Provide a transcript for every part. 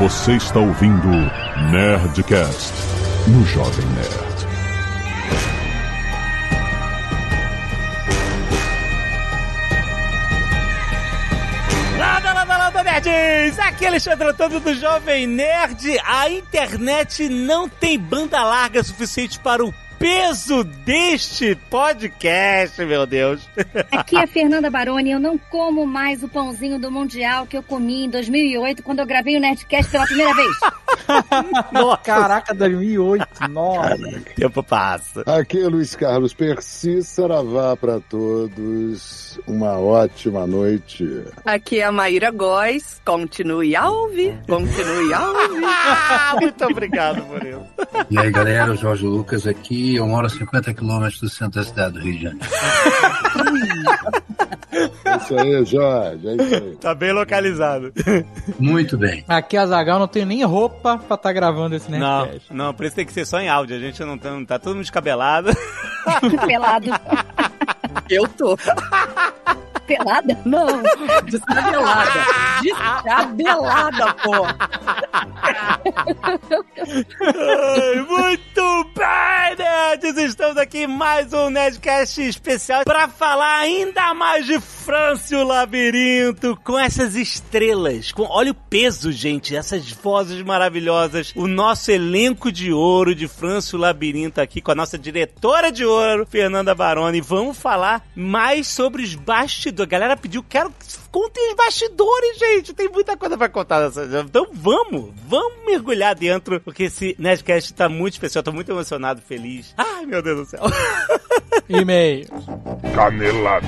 Você está ouvindo Nerdcast no Jovem Nerd. Lada, lada, lada, nerds! Aqui é Alexandre Antônio do Jovem Nerd. A internet não tem banda larga suficiente para o peso deste podcast, meu Deus. Aqui é Fernanda Baroni. Eu não como mais o pãozinho do Mundial que eu comi em 2008 quando eu gravei o Nerdcast pela primeira vez. Nossa, Caraca, 2008, nossa. tempo passa. Aqui é Luiz Carlos Percy, saravá para todos. Uma ótima noite. Aqui é a Maíra Góes. Continue a ouvir. Continue a ouvir. Muito obrigado por isso. E aí, galera, o Jorge Lucas aqui. Eu moro a 50 quilômetros do centro da cidade do Rio de Janeiro. É isso aí, Jorge. É isso aí. Tá bem localizado. Muito bem. Aqui a Zagal não tem nem roupa pra estar gravando esse Não, Nerdcast. não, por isso tem que ser só em áudio. A gente não tá, não tá todo mundo descabelado. Pelado. Eu tô. Pelada? Não. Descabelada. Descabelada, pô. Muito bem, nerds! Estamos aqui em mais um Nerdcast especial para falar ainda mais de França e o Labirinto com essas estrelas. Com, olha o peso, gente, essas vozes maravilhosas. O nosso elenco de ouro de França e o Labirinto aqui com a nossa diretora de ouro, Fernanda Baroni. Vamos falar mais sobre os bastidores. A galera pediu, quero que contem os bastidores, gente. Tem muita coisa pra contar nessa. Então vamos, vamos mergulhar dentro, porque esse Nerdcast tá muito especial. Tô muito emocionado, feliz. Ai, meu Deus do céu. E-mail. Canelada.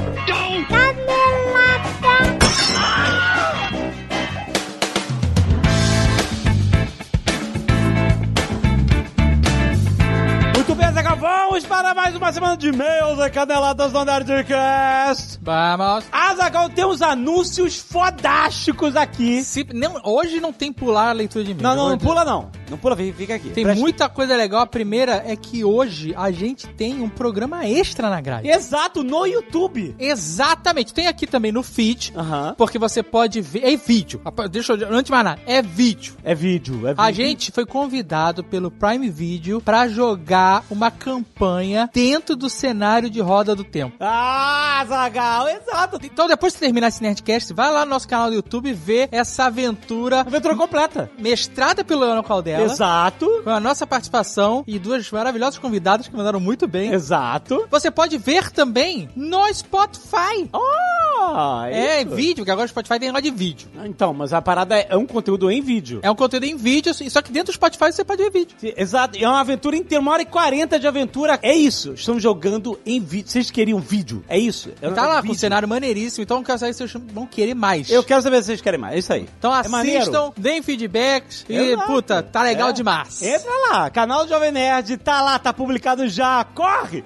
Muito bem, vamos para mais uma semana de e-mails e caneladas do Nerdcast. Vamos. Azagal, temos anúncios fodásticos aqui. Se- não, hoje não tem pular a leitura de e-mail. Não, não, não pula não. Não pula, fica aqui. Tem Presta- muita coisa legal. A primeira é que hoje a gente tem um programa extra na grade. Exato, no YouTube. Exatamente. Tem aqui também no feed. Porque você pode ver. É vídeo. Deixa eu. Antes de mais nada, é vídeo. É vídeo, é vídeo. A gente foi convidado pelo Prime Video pra jogar uma campanha dentro do cenário de Roda do Tempo. Ah, Zagal, exato. Então, depois de terminar esse Nerdcast, vai lá no nosso canal do YouTube e vê essa aventura Aventura completa. mestrada pelo Leonel Caldela. Exato. Com a nossa participação e duas maravilhosas convidadas que mandaram muito bem. Exato. Você pode ver também no Spotify. Ah, É, isso. vídeo, que agora o Spotify tem negócio de vídeo. Então, mas a parada é, é um conteúdo em vídeo. É um conteúdo em vídeo, só que dentro do Spotify você pode ver vídeo. Exato, é uma aventura inteira, uma hora e quarenta de aventura. É isso, estamos jogando em vídeo. Vocês queriam vídeo? É isso? É um tá lá negócio com um cenário maneiríssimo, então eu quero saber se vocês vão querer mais. Eu quero saber se vocês querem mais, é isso aí. Então É assistam, deem feedbacks e, Exato. puta, tá legal É. demais. Entra lá, canal do Jovem Nerd, tá lá, tá publicado já. Corre!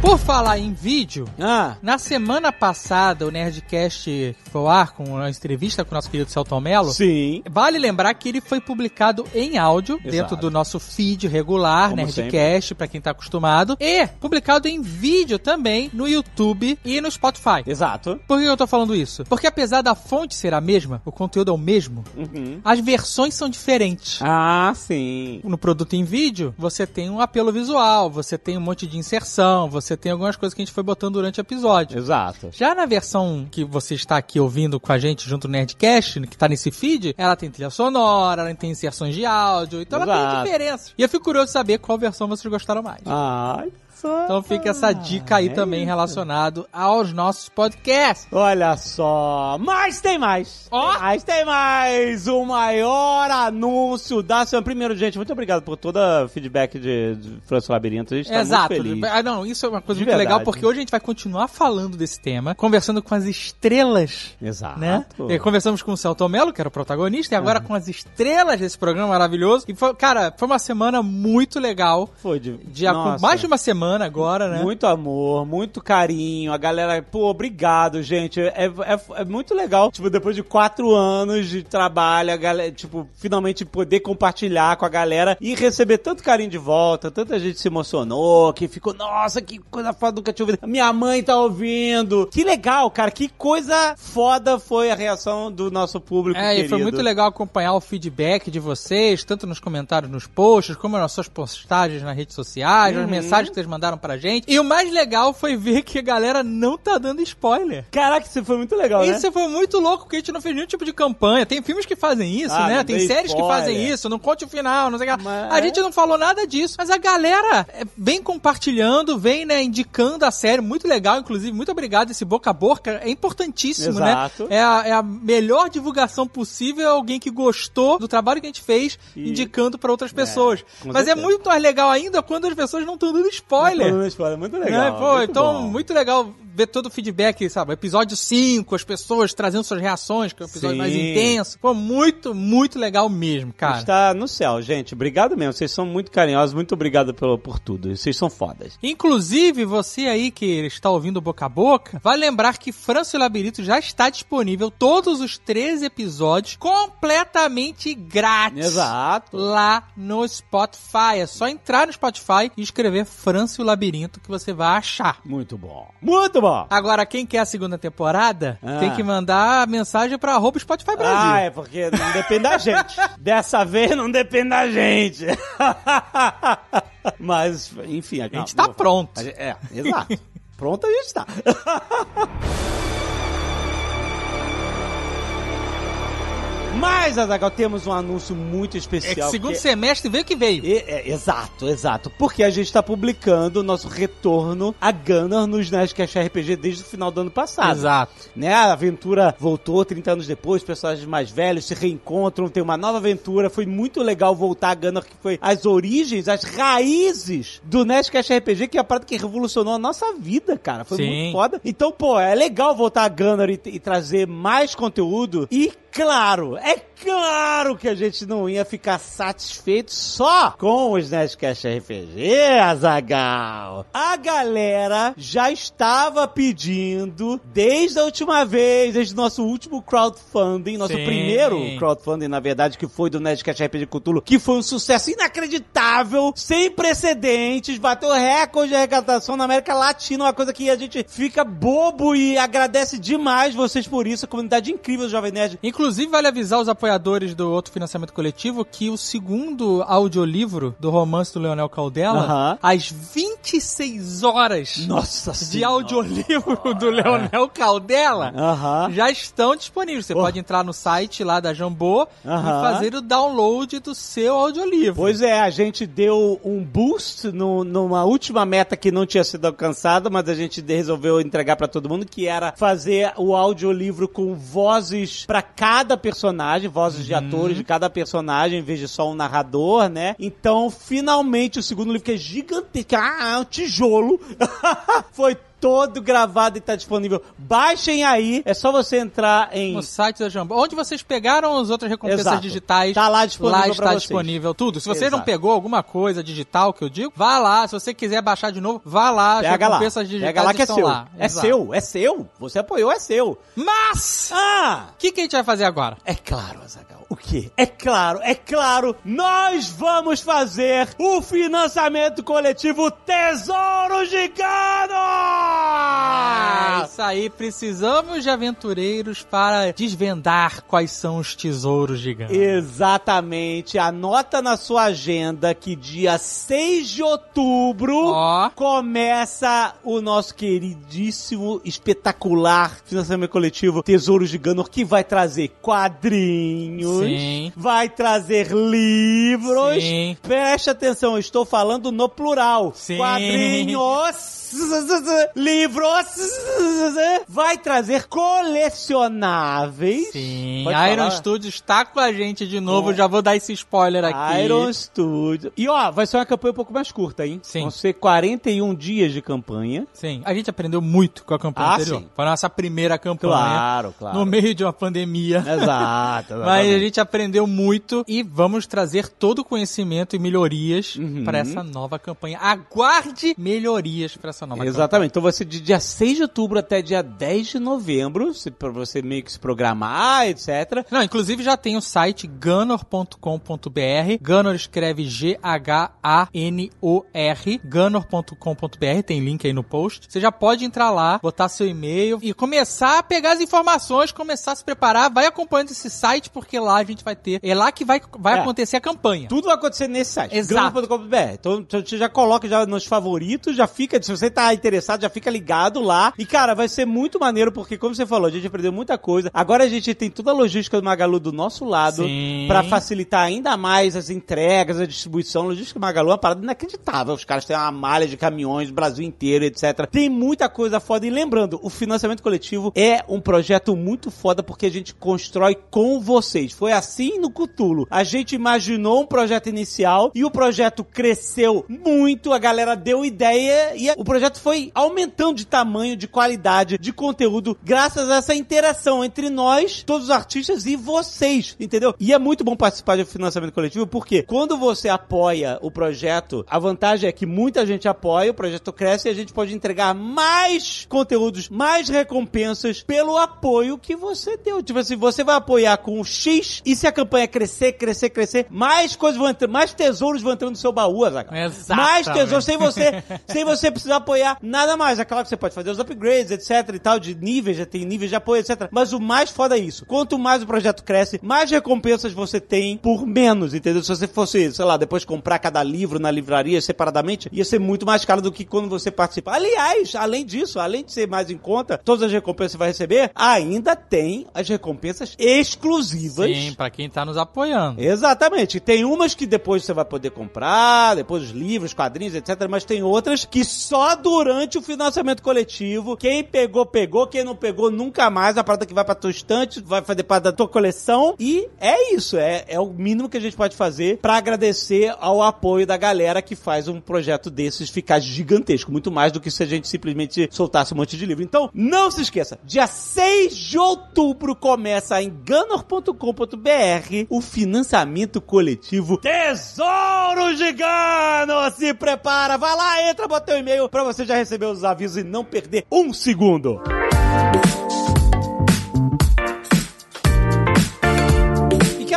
Por falar em vídeo, Ah, na semana passada, o Nerdcast foi ao ar com uma entrevista com o nosso querido Celton Mello. sim. Vale lembrar que ele foi publicado em áudio, Exato. dentro do nosso feed regular, Como Nerdcast, pra quem tá acostumado. E publicado em vídeo também no YouTube e no Spotify. Exato. Por que eu tô falando isso? Porque apesar da fonte ser a mesma, o conteúdo é o mesmo, Uhum. as versões são diferentes. Ah, sim. No produto em vídeo, você tem um apelo visual, você tem um monte de inserção, você tem algumas coisas que a gente foi botando durante o episódio. Exato. Já na versão que você está aqui ouvindo com a gente junto no Nerdcast, que tá nesse feed, ela tem trilha sonora, ela tem inserções de áudio, então ela Exato. tem diferenças. E eu fico curioso de saber qual versão vocês gostaram mais. Ai, só. Então fica essa dica aí é também isso. relacionado aos nossos podcasts. Olha só, mas tem mais. Ó. Tem mais, tem mais. O maior anúncio da semana. Primeiro, gente, muito obrigado por todo o feedback de, de França Labirinto. A gente tá Exato. muito feliz. Ah, não, isso é uma coisa De muito verdade. legal, porque hoje a gente vai continuar falando desse tema, conversando com as estrelas Exato. né? E conversamos com o Celton Mello, que era o protagonista, e agora com as estrelas desse programa maravilhoso. E foi, cara, foi uma semana muito legal. Foi de, De, Nossa. mais de uma semana semana agora, né? Muito amor, muito carinho. A galera, pô, obrigado, gente. É, é, é muito legal. Tipo, depois de quatro anos de trabalho, a galera, tipo, finalmente poder compartilhar com a galera e receber tanto carinho de volta. Tanta gente se emocionou, que ficou, nossa, que coisa foda, nunca tinha ouvido. Minha mãe tá ouvindo. Que legal, cara. Que coisa foda foi a reação do nosso público. É, querido. e foi muito legal acompanhar o feedback de vocês, tanto nos comentários nos posts, como nas suas postagens nas redes sociais, Uhum. as mensagens que vocês mandaram pra gente. E o mais legal foi ver que a galera não tá dando spoiler. Caraca, isso foi muito legal, né? Isso foi muito louco, porque a gente não fez nenhum tipo de campanha. Tem filmes que fazem isso, Ah, né? Tem séries que spoiler. fazem isso, não conte o final, não sei o que. Mas- A gente não falou nada disso. Mas a galera é, vem compartilhando, vem, né, indicando a série. Muito legal, inclusive. Muito obrigado. Esse boca a boca é importantíssimo, Exato. né? É a, é a melhor divulgação possível. é Alguém que gostou do trabalho que a gente fez, E- indicando pra outras pessoas. com Mas é certeza. muito mais legal ainda quando as pessoas não estão dando spoiler. Falando spoiler, muito legal. Né? Pô, muito então, bom. muito legal ver todo o feedback, sabe? Episódio 5, as pessoas trazendo suas reações, que é um episódio Sim. mais intenso. Pô, muito, muito legal mesmo, cara. Está no céu, gente. Obrigado mesmo. Vocês são muito carinhosos. Muito obrigado pelo, por tudo. Vocês são fodas. Inclusive, você aí que está ouvindo boca a boca, vai lembrar que França e o Labirinto já está disponível todos os 13 episódios completamente grátis. Exato. Lá no Spotify. É só entrar no Spotify e escrever França e o Labirinto que você vai achar. Muito bom. Muito bom. Agora, quem quer a segunda temporada, Ah. tem que mandar mensagem pra arroba Spotify Brasil. Ah, é porque não depende da gente. Dessa vez não depende da gente. Mas, enfim. A gente tá pronto. É, exato. Pronto a gente tá. Mas, Azaghal, temos um anúncio muito É especial. que segundo que- semestre veio que veio. E- é, exato, exato. Porque a gente está publicando o nosso retorno a Gunner nos Nerdcast RPG desde o final do ano passado. Exato. Né? A aventura voltou 30 anos depois, personagens mais velhos se reencontram, tem uma nova aventura. Foi muito legal voltar a Gunner, que foi as origens, as raízes do Nerdcast RPG, que é a parada que revolucionou a nossa vida, cara. Foi Sim. muito foda. Então, pô, é legal voltar a Gunner e, e trazer mais conteúdo. E, claro, é claro que a gente não ia ficar satisfeito só com os Nerdcast RPG, Azagal. A galera já estava pedindo desde a última vez, desde o nosso último crowdfunding, nosso Sim. primeiro crowdfunding, na verdade, que foi do Nerdcast RPG Cthulhu, que foi um sucesso inacreditável, sem precedentes, bateu recorde de arrecadação na América Latina, uma coisa que a gente fica bobo e agradece demais vocês por isso, a comunidade incrível do Jovem Nerd. Inclusive, vale avisar os apoiadores do outro financiamento coletivo que o segundo audiolivro do romance do Leonel Caldela, Aham. às 26 horas Nossa de Senhora. audiolivro do Leonel Caldela Aham. já estão disponíveis. Você Oh. pode entrar no site lá da Jambô e fazer o download do seu audiolivro. Pois é, a gente deu um boost no- numa última meta que não tinha sido alcançada, mas a gente resolveu entregar pra todo mundo, que era fazer o audiolivro com vozes pra cada personagem, vozes de atores de cada personagem, em vez de só um narrador, né? Então, finalmente, o segundo livro, que é gigantesco, ah, é um tijolo, foi todo gravado e tá disponível. Baixem aí, é só você entrar em... No site da Jambô. Onde vocês pegaram as outras recompensas Exato. digitais. Tá lá disponível Lá está disponível tudo. Se você não Exato. pegou alguma coisa digital que eu digo, vá lá. Se você quiser baixar de novo, vá lá. As Pega lá, recompensas digitais pega lá que é seu. lá. É Exato. seu, é seu. Você apoiou, é seu. Mas, Ah! o que, que a gente vai fazer agora? É claro, Azagal. O quê? É claro, é claro, nós vamos fazer o financiamento coletivo Tesouro Gigano! É isso aí, precisamos de aventureiros para desvendar quais são os tesouros gigantes. Exatamente. Anota na sua agenda que dia 6 de outubro Ó. começa o nosso queridíssimo, espetacular financiamento coletivo Tesouro Gigano, que vai trazer quadrinhos, Sim. vai trazer livros. Sim. Preste atenção, estou falando no plural. Sim. Quadrinhos. Livros, vai trazer colecionáveis. Sim, Pode Iron falar? Studio está com a gente de novo, Bom. já vou dar esse spoiler aqui. Iron Studio. E ó, vai ser uma campanha um pouco mais curta, hein? Sim. Vão ser 41 dias de campanha. Sim, a gente aprendeu muito com a campanha Ah, anterior. sim. Foi a nossa primeira campanha. Claro, claro. No meio de uma pandemia. Exato. Mas a gente aprendeu muito e vamos trazer todo o conhecimento e melhorias Uhum. para essa nova campanha. Aguarde melhorias para essa Exatamente. Então vai ser de dia 6 de outubro até dia 10 de novembro, se- pra você meio que se programar, etc. campanha. Não, inclusive já tem o site gunor.com.br. Gunor escreve G-H-A-N-O-R. Gunor.com.br, tem link aí no post. Você já pode entrar lá, botar seu e-mail e começar a pegar as informações, começar a se preparar. Vai acompanhando esse site, porque lá a gente vai ter. É lá que vai, vai É. acontecer a campanha. Tudo vai acontecer nesse site. Exato. grama.com.br. Então, então você já coloca já nos favoritos, já fica, se você tá interessado, já fica ligado lá. E cara, vai ser muito maneiro porque como você falou, a gente aprendeu muita coisa. Agora a gente tem toda a logística do Magalu do nosso lado pra facilitar ainda mais as entregas, a distribuição. A logística do Magalu é uma parada inacreditável. Os caras têm uma malha de caminhões Brasil inteiro, etc. Tem muita coisa foda. E lembrando, o financiamento coletivo é um projeto muito foda porque a gente constrói com vocês. Foi assim no Cutulo. A gente imaginou um projeto inicial e o projeto cresceu muito, a galera deu ideia e o projeto foi aumentando de tamanho, de qualidade, de conteúdo, graças a essa interação entre nós, todos os artistas e vocês, entendeu? E é muito bom participar de financiamento coletivo porque quando você apoia o projeto, a vantagem é que muita gente apoia, o projeto cresce e a gente pode entregar mais conteúdos, mais recompensas pelo apoio que você deu. Tipo assim, você vai apoiar com o X e se a campanha crescer, crescer, crescer, mais coisas vão entrar, mais tesouros vão entrando no seu baú, Azaghal. Mais tesouros sem você, sem você precisar apoiar nada mais. É claro que você pode fazer os upgrades, etc e tal, de níveis, já tem níveis de apoio, etc. Mas o mais foda é isso. Quanto mais o projeto cresce, mais recompensas você tem por menos, entendeu? Se você fosse, sei lá, depois comprar cada livro na livraria separadamente, ia ser muito mais caro do que quando você participa. Aliás, além disso, além de ser mais em conta, todas as recompensas que você vai receber, ainda tem as recompensas exclusivas. Sim, pra quem tá nos apoiando. Exatamente. Tem umas que depois você vai poder comprar, depois os livros, quadrinhos, etc. Mas tem outras que só durante o financiamento coletivo, quem pegou, pegou, quem não pegou, nunca mais. A parada que vai pra tua estante, vai fazer parte da tua coleção. E é isso, é, é o mínimo que a gente pode fazer pra agradecer ao apoio da galera que faz um projeto desses ficar gigantesco. Muito mais do que se a gente simplesmente soltasse um monte de livro. Então, não se esqueça, dia 6 de outubro começa em gunner.com.br o financiamento coletivo Tesouro Gigano! Se prepara, vai lá, entra, bota teu e-mail pra você já receber os avisos e não perder um segundo. E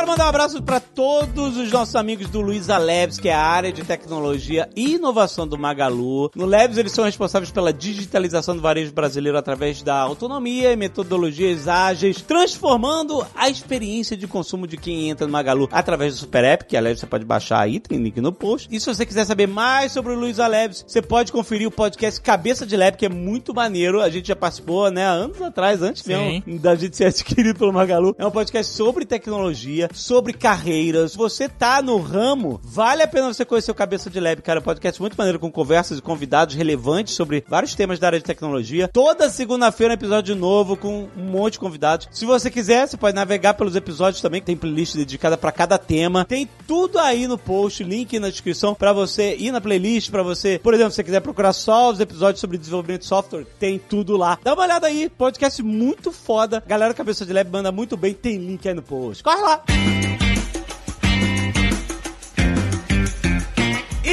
quero mandar um abraço para todos os nossos amigos do Luiza Labs, que é a área de tecnologia e inovação do Magalu. No Labs, eles são responsáveis pela digitalização do varejo brasileiro através da autonomia e metodologias ágeis, transformando a experiência de consumo de quem entra no Magalu através do Super App, que aliás você pode baixar aí, tem link no post. E se você quiser saber mais sobre o Luiza Labs, você pode conferir o podcast Cabeça de Lab, que é muito maneiro. A gente já participou, né, anos atrás, antes Sim. mesmo da gente ser adquirido pelo Magalu. É um podcast sobre tecnologia, sobre carreiras. Você tá no ramo, vale a pena você conhecer o Cabeça de Lab, cara. É um podcast muito maneiro com conversas e convidados relevantes sobre vários temas da área de tecnologia. Toda segunda-feira um episódio novo com um monte de convidados. Se você quiser, você pode navegar pelos episódios também, tem playlist dedicada pra cada tema. Tem tudo aí no post, link na descrição pra você ir na playlist, pra você, por exemplo, se você quiser procurar só os episódios sobre desenvolvimento de software, tem tudo lá. Dá uma olhada aí, podcast muito foda. Galera Cabeça de Lab manda muito bem, tem link aí no post. Corre lá!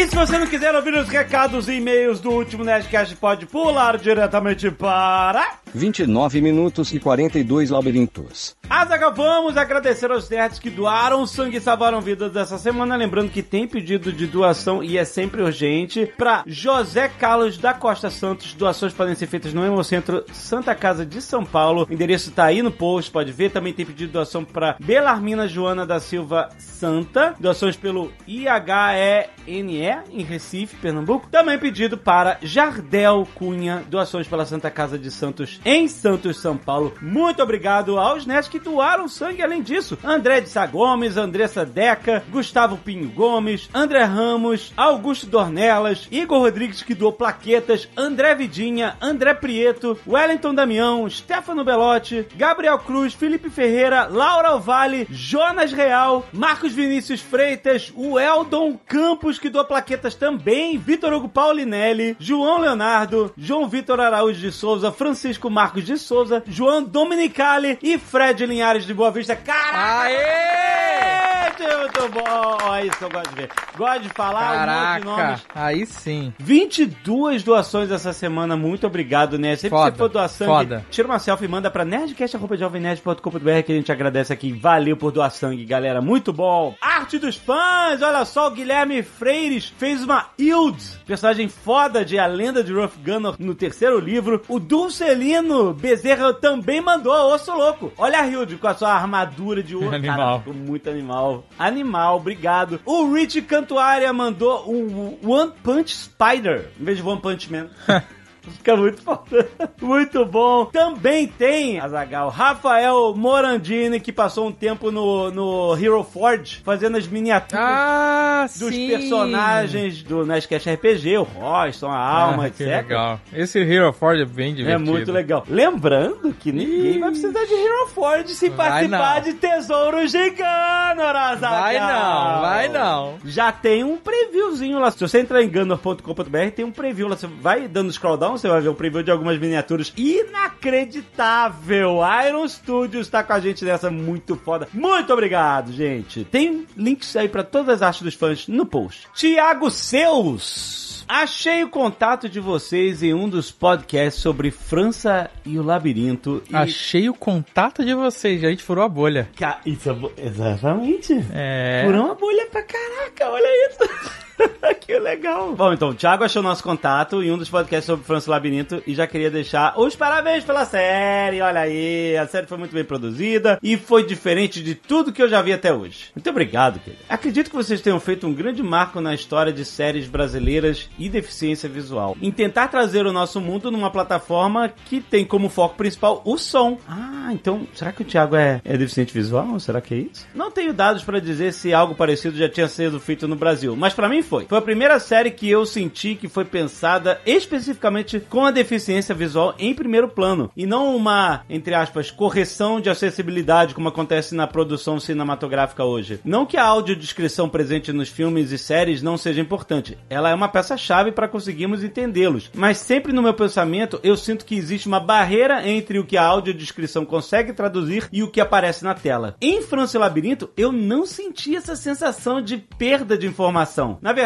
E se você não quiser ouvir os recados e e-mails do último Nerdcast, pode pular diretamente para... 29 minutos e 42 labirintos. Azaga, vamos agradecer aos nerds que doaram sangue e salvaram vidas dessa semana. Lembrando que tem pedido de doação e é sempre urgente. Para José Carlos da Costa Santos, doações podem ser feitas no Hemocentro Santa Casa de São Paulo. O endereço tá aí no post, pode ver. Também tem pedido de doação para Belarmina Joana da Silva Santa. Doações pelo IHENE em Recife, Pernambuco. Também pedido para Jardel Cunha, doações pela Santa Casa de Santos em Santos, São Paulo. Muito obrigado aos nerds que doaram sangue além disso. André de Sá Gomes, Andressa Deca, Gustavo Pinho Gomes, André Ramos, Augusto Dornelas, Igor Rodrigues que doou plaquetas, André Vidinha, André Prieto, Wellington Damião, Stefano Belotti, Gabriel Cruz, Felipe Ferreira, Laura Vale, Jonas Real, Marcos Vinícius Freitas, o Eldon Campos que doou plaquetas também, Vitor Hugo Paulinelli, João Leonardo, João Vitor Araújo de Souza, Francisco Marcos de Souza, João Dominicali e Fred Linhares de Boa Vista. Caraca! Aê! Muito bom! É isso que eu gosto de ver. Gosto de falar um monte de Caraca, nomes. aí sim. 22 doações essa semana, muito obrigado, né? Sempre Foda, que você for doar sangue, foda. tira uma selfie e manda pra nerdcast.jovemnerd.com.br que a gente agradece aqui. Valeu por doar sangue, galera. Muito bom. Arte dos fãs, olha só, o Guilherme Freires fez uma Yield, personagem foda de A Lenda de Ruff Gunner no terceiro livro. O Dulcelino Bezerra também mandou, osso louco. Olha a Hilde com a sua armadura de ouro. Animal. Cara, ficou muito animal. Animal, obrigado. O Rich Cantuária mandou um One Punch Spider em vez de One Punch Man. Fica muito foda. Muito bom. Também tem, Azagal, Rafael Morandini, que passou um tempo no, no Hero Forge, fazendo as miniaturas Ah, dos sim. personagens do Nerdcast RPG, o Royston, a Alma, Ah, etc. que legal. Esse Hero Forge é bem É divertido. muito legal. Lembrando que ninguém vai precisar de Hero Forge se Vai participar não. de Tesouro Gigano, Azaghal. Vai não, vai não. Já tem um previewzinho lá. Se você entrar em gunner.com.br, tem um preview lá. Você vai dando scroll down, você vai ver um preview de algumas miniaturas inacreditável. Iron Studios tá com a gente nessa muito foda. Muito obrigado, gente. Tem links aí pra todas as artes dos fãs no post. Tiago Seus. Achei o contato de vocês em um dos podcasts sobre França e o labirinto. E... Achei o contato de vocês, a gente furou a bolha. Isso é Exatamente. É. Furou uma bolha pra caraca, olha isso. que legal. Bom, então, o Thiago achou nosso contato em um dos podcasts sobre França e Labirinto e já queria deixar os parabéns pela série. Olha aí, a série foi muito bem produzida e foi diferente de tudo que eu já vi até hoje. Muito obrigado, querido. Acredito que vocês tenham feito um grande marco na história de séries brasileiras e deficiência visual. Em tentar trazer o nosso mundo numa plataforma que tem como foco principal o som. Ah, então, será que o Thiago é, é deficiente visual? Será que é isso? Não tenho dados pra dizer se algo parecido já tinha sido feito no Brasil, mas pra mim foi. Foi a primeira série que eu senti que foi pensada especificamente com a deficiência visual em primeiro plano e não uma, entre aspas, correção de acessibilidade como acontece na produção cinematográfica hoje. Não que a audiodescrição presente nos filmes e séries não seja importante, ela é uma peça-chave para conseguirmos entendê-los, mas sempre no meu pensamento eu sinto que existe uma barreira entre o que a audiodescrição consegue traduzir e o que aparece na tela. Em França e Labirinto, eu não senti essa sensação de perda de informação. Na verdade,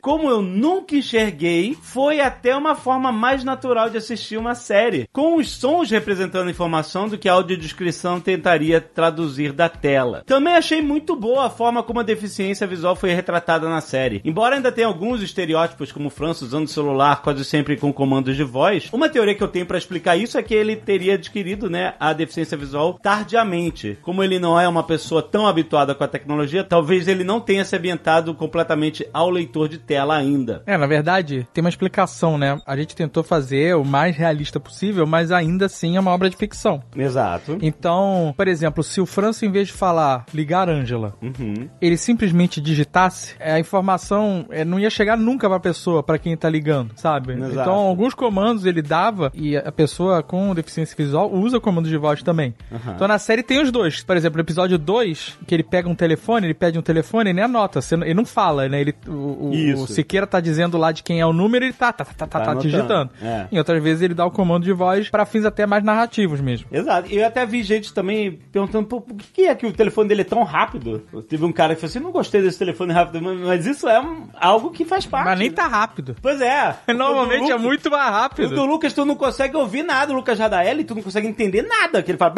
como eu nunca enxerguei, foi até uma forma mais natural de assistir uma série, com os sons representando informação do que a audiodescrição tentaria traduzir da tela. Também achei muito boa a forma como a deficiência visual foi retratada na série. Embora ainda tenha alguns estereótipos, como o usando o celular quase sempre com comandos de voz, uma teoria que eu tenho para explicar isso é que ele teria adquirido, né, a deficiência visual tardiamente. Como ele não é uma pessoa tão habituada com a tecnologia, talvez ele não tenha se ambientado completamente ao leitor de tela ainda. É, na verdade, tem uma explicação, né? A gente tentou fazer o mais realista possível, mas ainda assim é uma obra de ficção. Exato. Então, por exemplo, se o Franço, em vez de falar ligar Ângela, Uhum. ele simplesmente digitasse, a informação eh, não ia chegar nunca pra pessoa, pra quem tá ligando, sabe? Exato. Então, alguns comandos ele dava e a pessoa com deficiência visual usa comandos de voz também. Então, na série tem os dois. Por exemplo, no episódio 2, que ele pega um telefone, ele pede um telefone, ele nem anota, ele não fala, né? Ele, o, o- o Siqueira tá dizendo lá de quem é o número, ele tá, tá, tá, tá, tá, Tá tá digitando. É. Em outras vezes ele dá o comando de voz pra fins até mais narrativos mesmo. Exato. E eu até vi gente também perguntando Pô, por que é que o telefone dele é tão rápido. Teve um cara que falou assim: não gostei desse telefone rápido, mas- isso é um- algo que faz parte. Mas nem né? tá rápido. Pois é. Normalmente O do é Lucas- muito mais O rápido. do Lucas, tu não consegue ouvir nada, o Lucas Radaeli, tu não consegue entender nada. Que ele fala.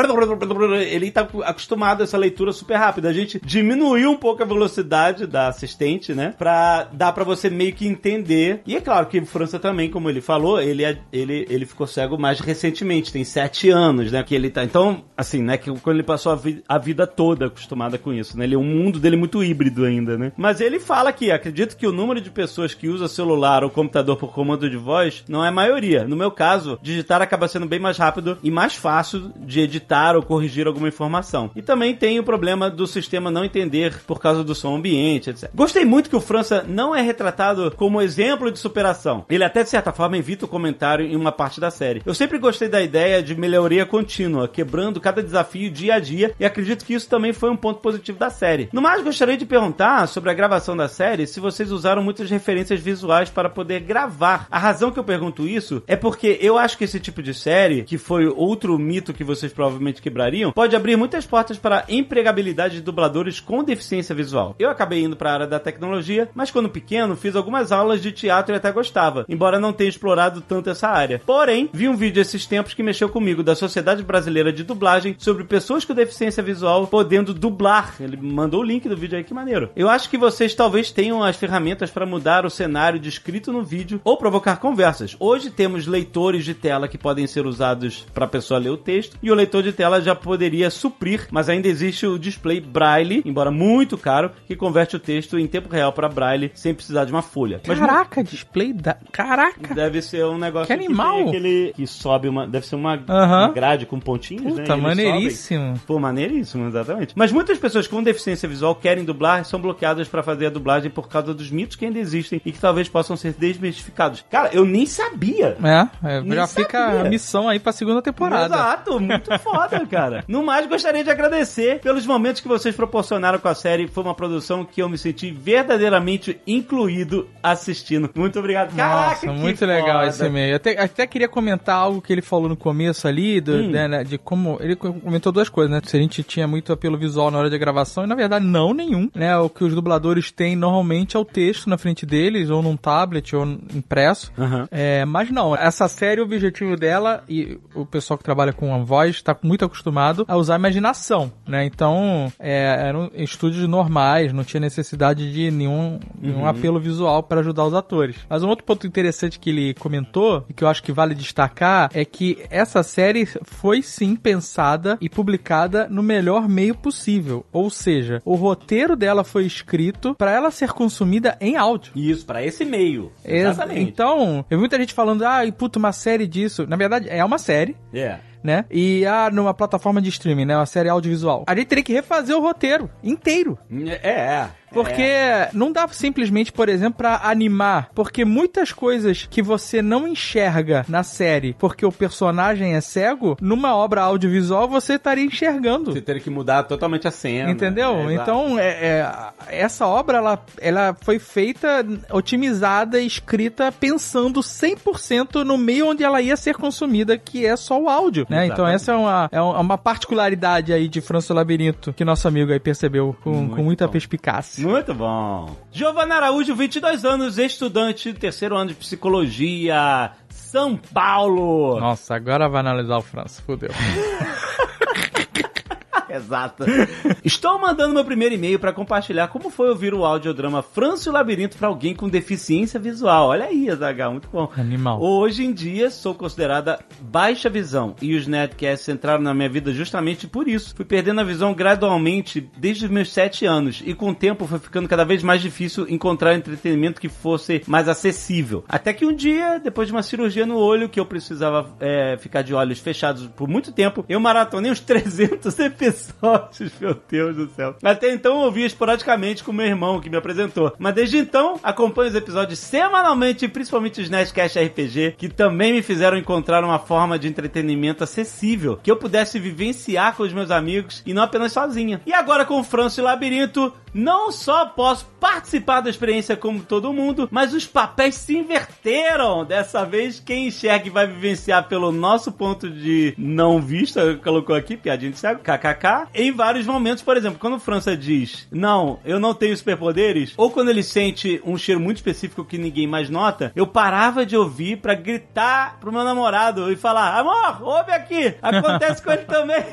Ele tá acostumado a essa leitura super rápida. A gente diminuiu um pouco a velocidade da assistente, né? Pra dá, para você meio que entender. E é claro que França também, como ele falou, ele, é, ele, ele ficou cego mais recentemente, tem sete anos, né? Que ele tá. Então, assim, né? Que quando ele passou a, vi a vida toda acostumada com isso, né? Ele, o mundo dele é muito híbrido ainda, né? Mas ele fala que acredito que o número de pessoas que usa celular ou computador por comando de voz não é maioria. No meu caso, digitar acaba sendo bem mais rápido e mais fácil de editar ou corrigir alguma informação. E também tem o problema do sistema não entender por causa do som ambiente, etc. Gostei muito que o França não é retratado como exemplo de superação. Ele até, de certa forma, evita o comentário em uma parte da série. Eu sempre gostei da ideia de melhoria contínua, quebrando cada desafio dia a dia, e acredito que isso também foi um ponto positivo da série. No mais, gostaria de perguntar sobre a gravação da série se vocês usaram muitas referências visuais para poder gravar. A razão que eu pergunto isso é porque eu acho que esse tipo de série, que foi outro mito que vocês provavelmente quebrariam, pode abrir muitas portas para a empregabilidade de dubladores com deficiência visual. Eu acabei indo para a área da tecnologia, mas quando pequeno fiz algumas aulas de teatro e até gostava, embora não tenha explorado tanto essa área. Porém, vi um vídeo esses tempos que mexeu comigo da Sociedade Brasileira de Dublagem sobre pessoas com deficiência visual podendo dublar. Ele mandou o link do vídeo aí, que maneiro. Eu acho que vocês talvez tenham as ferramentas para mudar o cenário descrito no vídeo ou provocar conversas. Hoje temos leitores de tela que podem ser usados para a pessoa ler o texto e o leitor de tela já poderia suprir, mas ainda existe o display Braille, embora muito caro, que converte o texto em tempo real para Braille sem precisar de uma folha. Mas Caraca, display da. Caraca! Deve ser um negócio Que animal! tem aquele que sobe uma, deve ser uma Aham. grade com pontinhos, né? Puta, E eles maneiríssimo. Pô, maneiríssimo, exatamente. Mas muitas pessoas com deficiência visual querem dublar, são bloqueadas pra fazer a dublagem por causa dos mitos que ainda existem e que talvez possam ser desmistificados. Cara, eu nem sabia. É, é, Nem já fica sabia. a missão aí pra segunda temporada. Exato, muito foda, cara. No mais, gostaria de agradecer pelos momentos que vocês proporcionaram com a série. Foi uma produção que eu me senti verdadeiramente incluído assistindo. Muito obrigado. Caraca, Nossa, muito legal foda. esse e-mail. Até, até queria comentar algo que ele falou no começo ali, do, Hum. né, né, de como. Ele comentou duas coisas, né? Se a gente tinha muito apelo visual na hora da gravação, e na verdade não nenhum. Né? O que os dubladores têm normalmente é o texto na frente deles, ou num tablet, ou impresso. Aham. É, mas não, essa série, o objetivo dela, e o pessoal que trabalha com a voz está muito acostumado a usar a imaginação, né? Então, é, eram estúdios normais, não tinha necessidade de nenhum, nenhum apelo visual para ajudar os atores. Mas um outro ponto interessante que ele comentou, e que eu acho que vale destacar, é que essa série foi sim pensada e publicada no melhor meio possível. Ou seja, o roteiro dela foi escrito para ela ser consumida em áudio. Isso, pra esse meio. Ex- Exatamente. Então, eu vi muita gente falando, ah, e puta, uma série disso. Na verdade, é uma série, É. né? E, ah, numa plataforma de streaming, né? Uma série audiovisual. A gente teria que refazer o roteiro inteiro. É, é. Porque É. não dá simplesmente, por exemplo, pra animar. Porque muitas coisas que você não enxerga na série porque o personagem é cego, numa obra audiovisual você estaria enxergando. Você teria que mudar totalmente a cena. Entendeu? É, então, é, é, essa obra, ela, ela foi feita, otimizada escrita pensando 100% no meio onde ela ia ser consumida, que é só o áudio, né? Então, essa é uma, é uma particularidade aí de Franço Labirinto, que nosso amigo aí percebeu com, com muita bom. perspicácia. Muito bom. Giovana Araújo, 22 anos, estudante, terceiro ano de psicologia, São Paulo. Nossa, agora vai analisar o Franço, fudeu. Exato. Estou mandando meu primeiro e-mail para compartilhar como foi ouvir o audiodrama Francio Labirinto para alguém com deficiência visual. Olha aí, Azaghal, muito bom. Animal. Hoje em dia sou considerada baixa visão e os Nerdcasts entraram na minha vida justamente por isso. Fui perdendo a visão gradualmente desde os meus 7 anos e com o tempo foi ficando cada vez mais difícil encontrar entretenimento que fosse mais acessível. Até que um dia, depois de uma cirurgia no olho que eu precisava é, ficar de olhos fechados por muito tempo, eu maratonei uns 300 episódios, meu Deus do céu. Até então eu ouvia esporadicamente com meu irmão que me apresentou, mas desde então acompanho os episódios semanalmente, principalmente os Nerdcast RPG, que também me fizeram encontrar uma forma de entretenimento acessível, que eu pudesse vivenciar com os meus amigos e não apenas sozinha. E agora com o Francio Labirinto, não só posso participar da experiência como todo mundo, mas os papéis se inverteram. Dessa vez, quem enxerga e vai vivenciar pelo nosso ponto de não vista, colocou aqui, piadinha de cego, kkk, em vários momentos, por exemplo, quando França diz, não, eu não tenho superpoderes, ou quando ele sente um cheiro muito específico que ninguém mais nota, eu parava de ouvir pra gritar pro meu namorado e falar, amor, ouve aqui, acontece com ele também.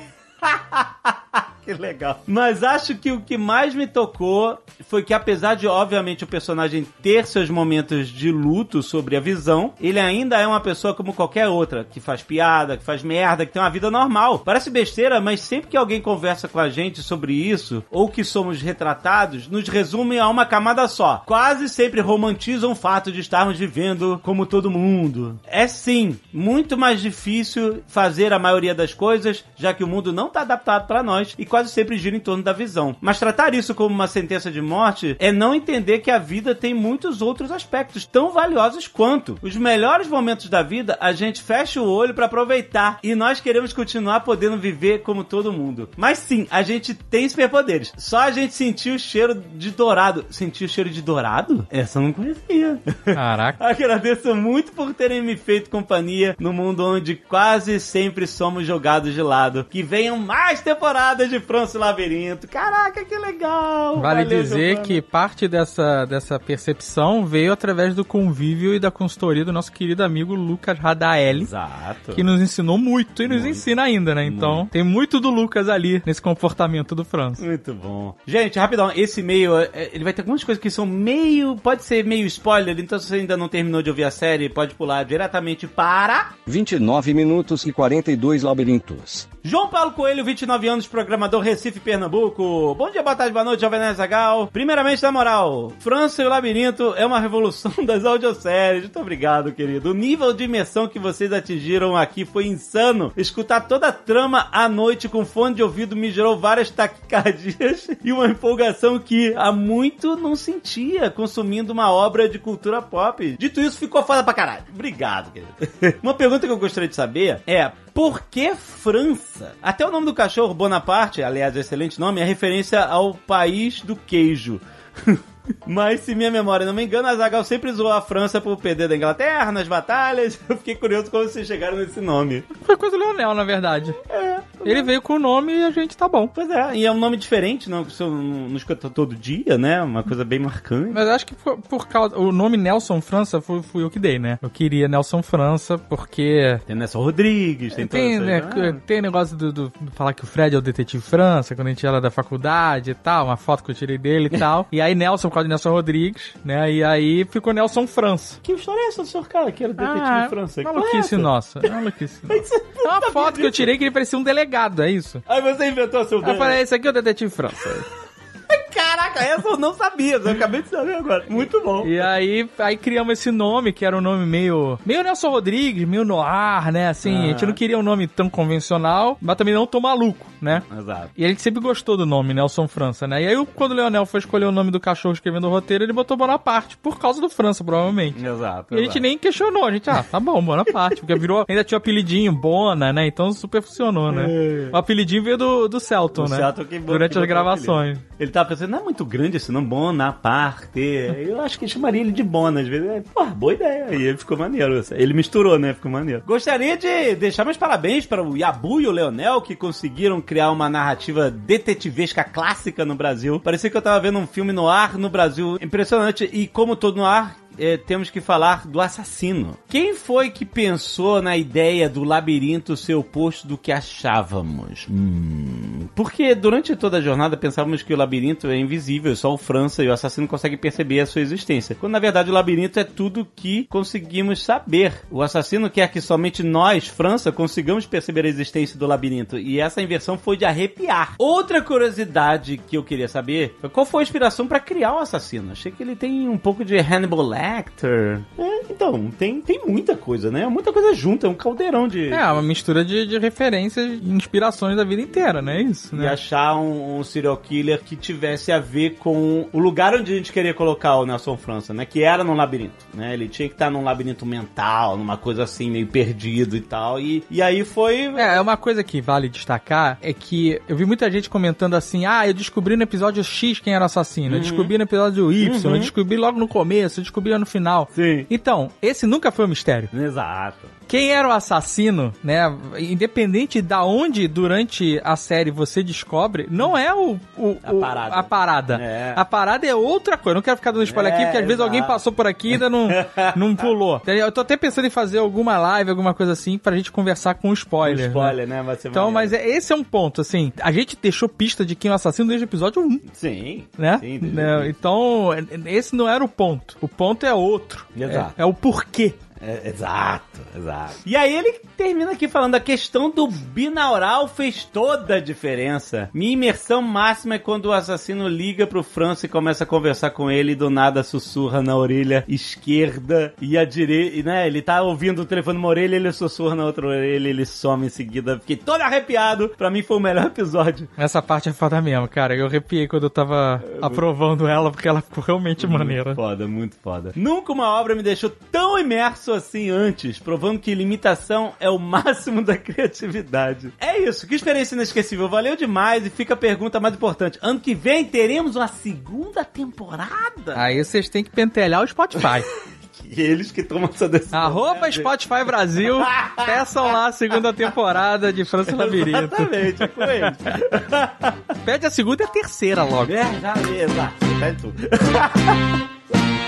que legal. Mas acho que o que mais me tocou foi que apesar de, obviamente, o personagem ter seus momentos de luto sobre a visão, ele ainda é uma pessoa como qualquer outra, que faz piada, que faz merda, que tem uma vida normal. Parece besteira, mas sempre que alguém conversa com a gente sobre isso, ou que somos retratados, nos resume a uma camada só. Quase sempre romantizam o fato de estarmos vivendo como todo mundo. É sim, muito mais difícil fazer a maioria das coisas, já que o mundo não está adaptado para nós e quase sempre gira em torno da visão. Mas tratar isso como uma sentença de morte é não entender que a vida tem muitos outros aspectos tão valiosos quanto. Os melhores momentos da vida a gente fecha o olho para aproveitar e nós queremos continuar podendo viver como todo mundo. Mas sim, a gente tem superpoderes. Só a gente sentiu o cheiro de dourado. Sentiu o cheiro de dourado? Essa eu não conhecia. Caraca. Agradeço muito por terem me feito companhia no mundo onde quase sempre somos jogados de lado. Que venham mais temporadas de França e Labirinto. Caraca, que legal! Vale Valeu, dizer Giovana. que parte dessa, dessa percepção veio através do convívio e da consultoria do nosso querido amigo Lucas Radaeli. Exato. Que nos ensinou muito e nos ensina ainda, né? Então, tem muito do Lucas ali nesse comportamento do França. Muito bom. Gente, rapidão, esse e-mail, é, ele vai ter algumas coisas que são meio. Pode ser meio spoiler, então se você ainda não terminou de ouvir a série, pode pular diretamente para. 29 minutos e 42 labirintos. João Paulo Coelho, 29 anos, programador Recife, Pernambuco. Bom dia, boa tarde, boa noite, Jovem Nerd Primeiramente, na moral, França e o Labirinto é uma revolução das audioséries. Muito obrigado, querido. O nível de imersão que vocês atingiram aqui foi insano. Escutar toda a trama à noite com fone de ouvido me gerou várias taquicardias e uma empolgação que há muito não sentia consumindo uma obra de cultura pop. Dito isso, ficou foda pra caralho. Obrigado, querido. uma pergunta que eu gostaria de saber é por que França? Até o nome do cachorro, Bonaparte, aliás, excelente nome, é referência ao país do queijo. Mas se minha memória não me engana, a Zagal sempre zoou a França por perder da Inglaterra nas batalhas. Eu fiquei curioso como vocês chegaram nesse nome. Foi coisa do Leonel, na verdade. É. Ele veio com o nome e a gente tá bom. Pois é, e é um nome diferente, não, você não, escuta todo dia, né? Uma coisa bem marcante. Mas acho que por, por causa. O nome Nelson França fui, fui eu que dei, né? Eu queria Nelson França porque. Tem Nelson Rodrigues, tem, Tem, todas né, ah. tem negócio do, do- do falar que o Fred é o detetive França, quando a gente era da faculdade e tal, uma foto que eu tirei dele e tal. E aí Nelson, causa de Nelson Rodrigues, né? E aí ficou Nelson França. Que história é essa do senhor cara que era detetive Ah, França? Que Maluquice porra é essa? nossa. é Maluquice nossa. É uma foto que eu tirei que ele parecia um delegado, é isso? Aí você inventou seu Aí eu falei, esse aqui é o detetive França. Caraca, essa eu não sabia, eu acabei de saber agora. Muito bom. E aí, aí criamos esse nome, que era um nome meio. meio Nelson Rodrigues, meio noir, né? Assim, a gente não queria um nome tão convencional, mas também não tão maluco, né? Exato. E a gente sempre gostou do nome, Nelson França, né? E aí, quando o Leonel foi escolher o nome do cachorro escrevendo o roteiro, ele botou Bonaparte, por causa do França, provavelmente. Exato. E a gente nem questionou, a gente, ah, tá bom, Bonaparte, porque virou, ainda tinha o apelidinho, Bona, né? Então super funcionou, né? O apelidinho veio do, do Celton, É. Né? Celton que Durante que as gravações. Ele tava pensando, não é muito grande esse nome, Bonaparte. Eu acho que chamaria ele de Bona, às vezes. É, Pô, boa ideia. E ele ficou maneiro. Ele misturou, né? Ficou maneiro. Gostaria de deixar meus parabéns para o Yabu e o Leonel, que conseguiram criar uma narrativa detetivesca clássica no Brasil. Parecia que eu tava vendo um filme no ar no Brasil. Impressionante. E como todo no ar, é, temos que falar do assassino. Quem foi que pensou na ideia do labirinto ser oposto do que achávamos? Hum, porque durante toda a jornada pensávamos que o labirinto é invisível, só o França e o assassino conseguem perceber a sua existência. Quando na verdade o labirinto é tudo que conseguimos saber. O assassino quer que somente nós, França, consigamos perceber a existência do labirinto. E essa inversão foi de arrepiar. Outra curiosidade que eu queria saber foi qual foi a inspiração para criar o assassino. Achei que ele tem um pouco de Hannibal Lecter. É, então, tem, tem muita coisa, né? Muita coisa junta, é um caldeirão de. É, uma mistura de, de referências e inspirações da vida inteira, né? Isso, E né? achar um, um serial killer que tivesse a ver com o lugar onde a gente queria colocar o Nelson França, né? Que era num labirinto, né? Ele tinha que estar num labirinto mental, numa coisa assim, meio perdido e tal. E, e aí foi. É, uma coisa que vale destacar é que eu vi muita gente comentando assim: ah, eu descobri no episódio X quem era o assassino, eu descobri no episódio Y, eu descobri logo no começo, eu descobri no final. Sim. Então, esse nunca foi um mistério. Exato. Quem era o assassino, né? Independente da onde durante a série você descobre, não é o, o- A o- parada. a parada. É. A parada é outra coisa. Não quero ficar dando spoiler É, aqui, porque às vezes exato. alguém passou por aqui e ainda não, não pulou. Eu tô até pensando em fazer alguma live, alguma coisa assim, pra gente conversar com spoiler. né? Spoiler, né? Ser Então, mas é- esse é um ponto, assim. A gente deixou pista de quem é o assassino desde o episódio 1, Sim. né? Sim, Né? o. Então, esse não era o ponto. O ponto é outro. Exato. É, é o porquê. É, exato, exato. E aí ele termina aqui falando a questão do binaural fez toda a diferença. Minha imersão máxima é quando o assassino liga pro França e começa a conversar com ele e do nada sussurra na orelha esquerda e a direita, né? Ele tá ouvindo o telefone numa orelha, ele sussurra na outra orelha, ele some em seguida. Fiquei todo arrepiado. Pra mim foi o melhor episódio. Essa parte é foda mesmo, cara. Eu arrepiei quando eu tava aprovando ela, porque ela ficou realmente maneira. Foda, muito foda. Nunca uma obra me deixou tão imerso assim antes, provando que limitação é o máximo da criatividade. É isso, que experiência inesquecível. Valeu demais e fica a pergunta mais importante. Ano que vem teremos uma segunda temporada? Aí vocês têm que pentelhar o Spotify. E eles que tomam essa decisão. Arroba né? Spotify Brasil. Peçam lá a segunda temporada de França e Labirinto. Exatamente, é com eles. Pede a segunda e a terceira logo. É, já, exato. Tá em tudo.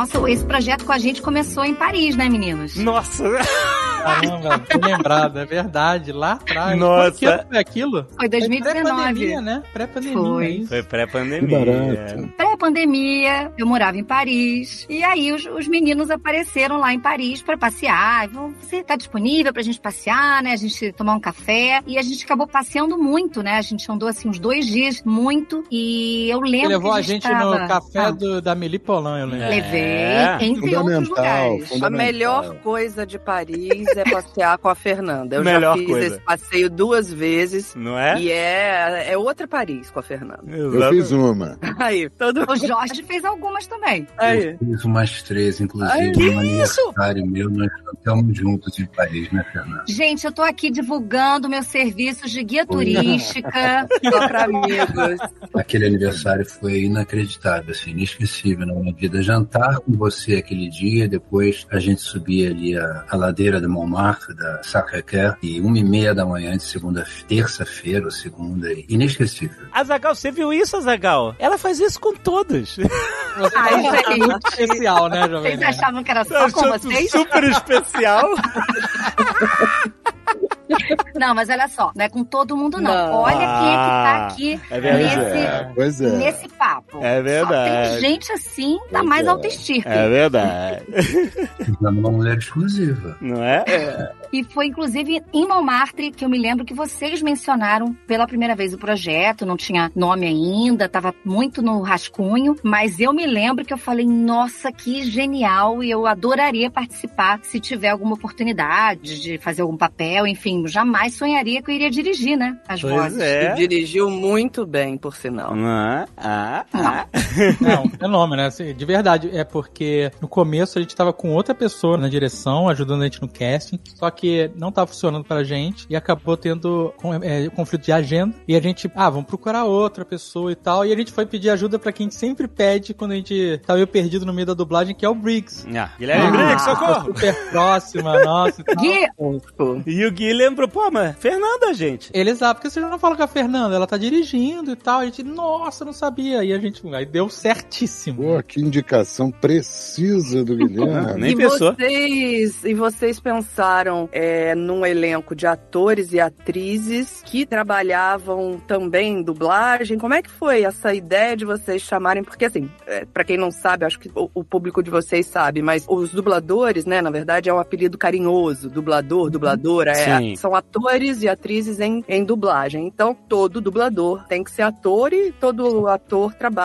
Nossa, esse projeto com a gente começou em Paris, né, meninos? Nossa, Caramba, tô lembrado, é verdade. Lá atrás. Nossa. Que ano foi aquilo? Foi 2019. Pré-pandemia, né? Pré-pandemia. Foi. é isso. foi pré-pandemia. Pré-pandemia, eu morava em Paris. E aí os, os meninos apareceram lá em Paris pra passear. Você tá disponível pra gente passear, né? A gente tomar um café. E a gente acabou passeando muito, né? A gente andou assim uns dois dias, muito. E eu Você lembro levou que a gente tava... no café Ah, do, da Meli Polan, eu lembro. Levei, É. entre outros lugares. A melhor coisa de Paris é passear com a Fernanda. Eu Melhor já fiz coisa. esse passeio duas vezes. Não é? E é, é outra Paris com a Fernanda. Eu fiz uma. Aí, todo O Jorge fez algumas também. Aí. Eu fiz umas três, inclusive, Ai, no aniversário meu, nós estamos juntos em Paris, né, Fernanda? Gente, eu tô aqui divulgando meus serviços de guia turística. Só pra amigos. Aquele aniversário foi inacreditável, assim, inesquecível na minha vida. Jantar com você aquele dia, depois a gente subia ali a, a ladeira de Montmartre, da Sacré-Cœur, e uma e meia da manhã de segunda, terça-feira ou segunda, e inesquecível. Azagal, você viu isso, Azagal? Ela faz isso com todos. Ai, gente. muito especial, né, Jovem Vocês achavam que era só com vocês? super especial. Não, mas olha só, não é com todo mundo, não. Não. Olha quem é que tá aqui É nesse, É, é. nesse papo. É verdade. Só tem gente assim da Pois mais é. alta estirpe. É verdade. Fernanda é uma mulher exclusiva. Não é? E foi inclusive em Montmartre que eu me lembro que vocês mencionaram pela primeira vez o projeto, não tinha nome ainda, tava muito no rascunho, mas eu me lembro que eu falei, nossa, que genial, e eu adoraria participar se tiver alguma oportunidade de fazer algum papel, enfim, jamais sonharia que eu iria dirigir, né, as Pois vozes. é. E dirigiu muito bem, por sinal. É? Ah, ah. Não, fenômeno, né? Assim, de verdade. É porque no começo a gente tava com outra pessoa na direção, ajudando a gente no casting, só que não tava funcionando pra gente e acabou tendo é, conflito de agenda. E a gente, ah, vamos procurar outra pessoa e tal. E a gente foi pedir ajuda pra quem a gente sempre pede quando a gente tá meio perdido no meio da dublagem, que é o Briggs. Ah, Guilherme Ah. Briggs, socorro! Super próxima, nossa. e tal. Gui, E o Gui lembrou, pô, mas Fernanda, gente. Ele sabe, porque você não fala com a Fernanda, ela tá dirigindo e tal. A gente, nossa, não sabia. E a gente, aí deu certíssimo. Pô, que indicação precisa do Guilherme. Nem e pensou. Vocês, e vocês pensaram é, num elenco de atores e atrizes que trabalhavam também em dublagem? Como é que foi essa ideia de vocês chamarem? Porque, assim, é, para quem não sabe, acho que o, o público de vocês sabe, mas os dubladores, né, na verdade, é um apelido carinhoso. Dublador, dubladora, é, são atores e atrizes em, em dublagem. Então, todo dublador tem que ser ator e todo ator trabalha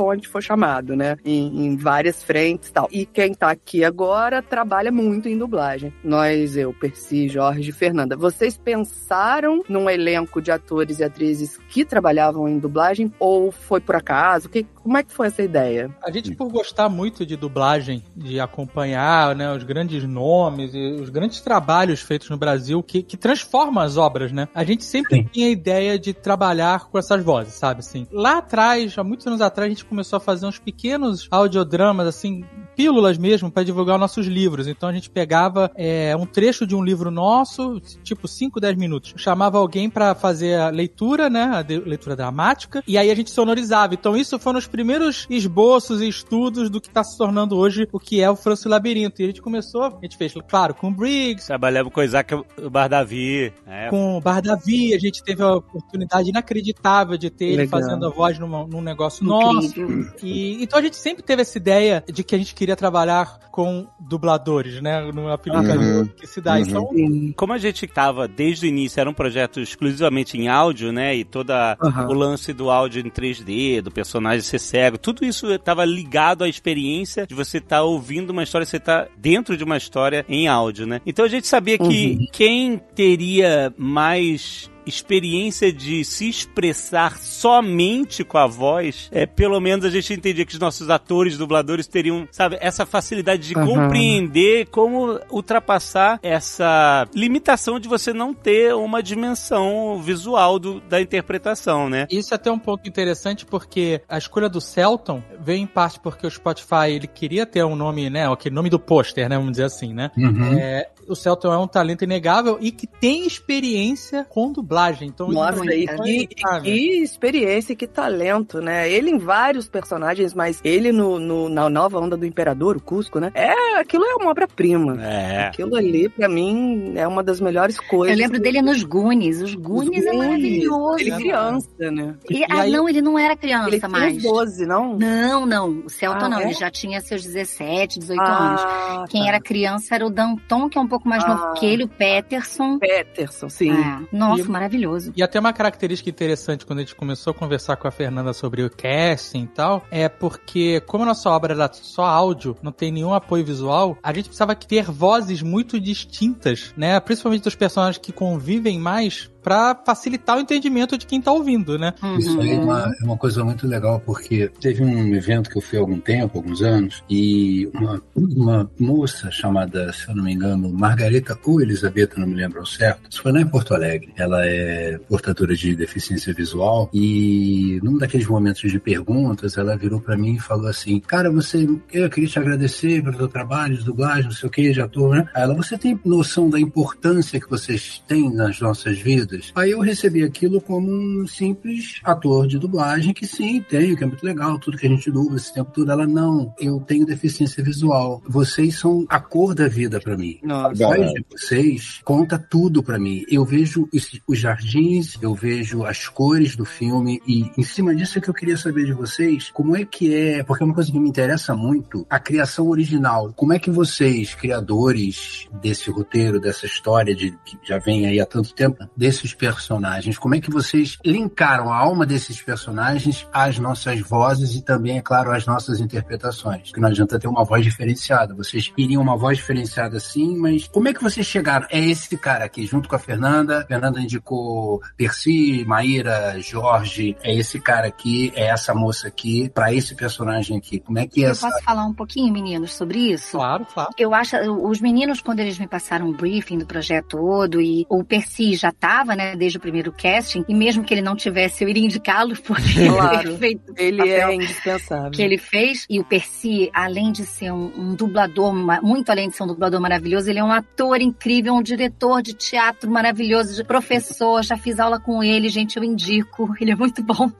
onde for chamado, né? Em, em várias frentes e tal. E quem tá aqui agora trabalha muito em dublagem. Nós, eu, Percy, Jorge e Fernanda. Vocês pensaram num elenco de atores e atrizes que trabalhavam em dublagem ou foi por acaso? Que, Como é que foi essa ideia? A gente, por gostar muito de dublagem, de acompanhar né, os grandes nomes e os grandes trabalhos feitos no Brasil que, que transformam as obras, né? A gente sempre Sim. tinha a ideia de trabalhar com essas vozes, sabe? Assim, lá atrás, há muitos anos atrás, a gente começou a fazer uns pequenos audiodramas, assim, pílulas mesmo, para divulgar nossos livros. Então a gente pegava é, um trecho de um livro nosso, tipo 5, 10 minutos, chamava alguém para fazer a leitura, né? A de- leitura dramática, e aí a gente sonorizava. Então isso foram os primeiros esboços e estudos do que tá se tornando hoje o que é o França e o Labirinto. E a gente começou, a gente fez, claro, com o Briggs, Trabalhava com o Isaac Bardavi. né? com o Bar Davi, a gente teve a oportunidade inacreditável de ter ele Legal. fazendo a voz numa- num negócio nosso. E, então a gente sempre teve essa ideia de que a gente queria trabalhar com dubladores, né? No aplicativo Uhum. que se dá. Uhum. Então, Como a gente tava desde o início, era um projeto exclusivamente em áudio, né? E toda Aham. o lance do áudio em 3D, do personagem ser cego, tudo isso estava ligado à experiência de você estar ouvindo uma história, você estar dentro de uma história em áudio, né? Então a gente sabia que quem teria mais experiência de se expressar somente com a voz, é, pelo menos a gente entendia que os nossos atores, dubladores teriam, sabe, essa facilidade de Aham. compreender como ultrapassar essa limitação de você não ter uma dimensão visual do- da interpretação, né? isso é até um ponto interessante porque a escolha do Celton veio em parte porque o Spotify ele queria ter um nome, né? Aquele nome do pôster, né? Vamos dizer assim, né? Uhum. É, o Celton é um talento inegável e que tem experiência com dublagem. Então, Nossa, isso e é que, que experiência, que talento, né? Ele em vários personagens, mas ele no, no- na nova onda do Imperador, o Cusco, né? É, aquilo é uma obra-prima. É. Aquilo ali, pra mim, é uma das melhores coisas. Eu lembro dele nos Goonies. Os Os Goonies é Goonies. maravilhoso. Ele criança, né? E- E ah, aí- não, ele não era criança Ele tinha mais. uns 12, não? Não, não. O Celton Ah, não. é? Ele já tinha seus 17, 18 anos. Ah, Quem tá. era criança era o Danton, que é um pouco mais Ah. novo que ele, o Peterson. Peterson, sim. É. Nossa, E- maravilhoso. E até uma característica interessante quando a gente começou a conversar com a Fernanda sobre o casting e tal, é porque, como a nossa obra era só áudio, não tem nenhum apoio visual, a gente precisava ter vozes muito distintas, né? Principalmente dos personagens que convivem mais pra facilitar o entendimento de quem tá ouvindo, né? Isso aí é Uhum. uma, é uma coisa muito legal, porque teve um evento que eu fui há algum tempo, alguns anos, e uma, uma moça chamada, se eu não me engano, Margareta ou Elisabetta, não me lembro ao certo, isso foi lá em Porto Alegre. Ela é portadora de deficiência visual, e num daqueles momentos de perguntas, ela virou pra mim e falou assim: Cara, você, eu queria te agradecer pelo teu trabalho de dublagem, não sei o que, de ator, né? Aí Ela, você tem noção da importância que vocês têm nas nossas vidas? Aí eu recebi aquilo como um simples ator de dublagem, que sim, tenho, que é muito legal, tudo que a gente dubla esse tempo todo. Ela, não, eu tenho deficiência visual. Vocês são a cor da vida pra mim. A Nossa. voz de vocês conta tudo pra mim. Eu vejo os, jardins, eu vejo as cores do filme e em cima disso é que eu queria saber de vocês como é que é, porque é uma coisa que me interessa muito, a criação original. Como é que vocês, criadores desse roteiro, dessa história de que já vem aí há tanto tempo, desses personagens, como é que vocês linkaram a alma desses personagens às nossas vozes e também, é claro, às nossas interpretações? Porque não adianta ter uma voz diferenciada. Vocês queriam uma voz diferenciada sim, mas como é que vocês chegaram? É esse cara aqui, junto com a Fernanda. A Fernanda indicou Percy, Maíra, Jorge. É esse cara aqui, é essa moça aqui, pra esse personagem aqui. Como é que é Eu essa. posso falar um pouquinho, meninos, sobre isso? Claro, claro. Eu acho, os meninos, quando eles me passaram um briefing do projeto todo, e o Percy já estava, né, desde o primeiro casting, e mesmo que ele não tivesse, eu iria indicá-lo, porque Claro. ele Ele é indispensável. que ele fez. E o Percy, além de ser um, um dublador, muito além de ser um dublador maravilhoso, ele é um ator incrível, um diretor de teatro maravilhoso, de professor. Já fiz aula com ele, gente, eu indico. Ele é muito bom.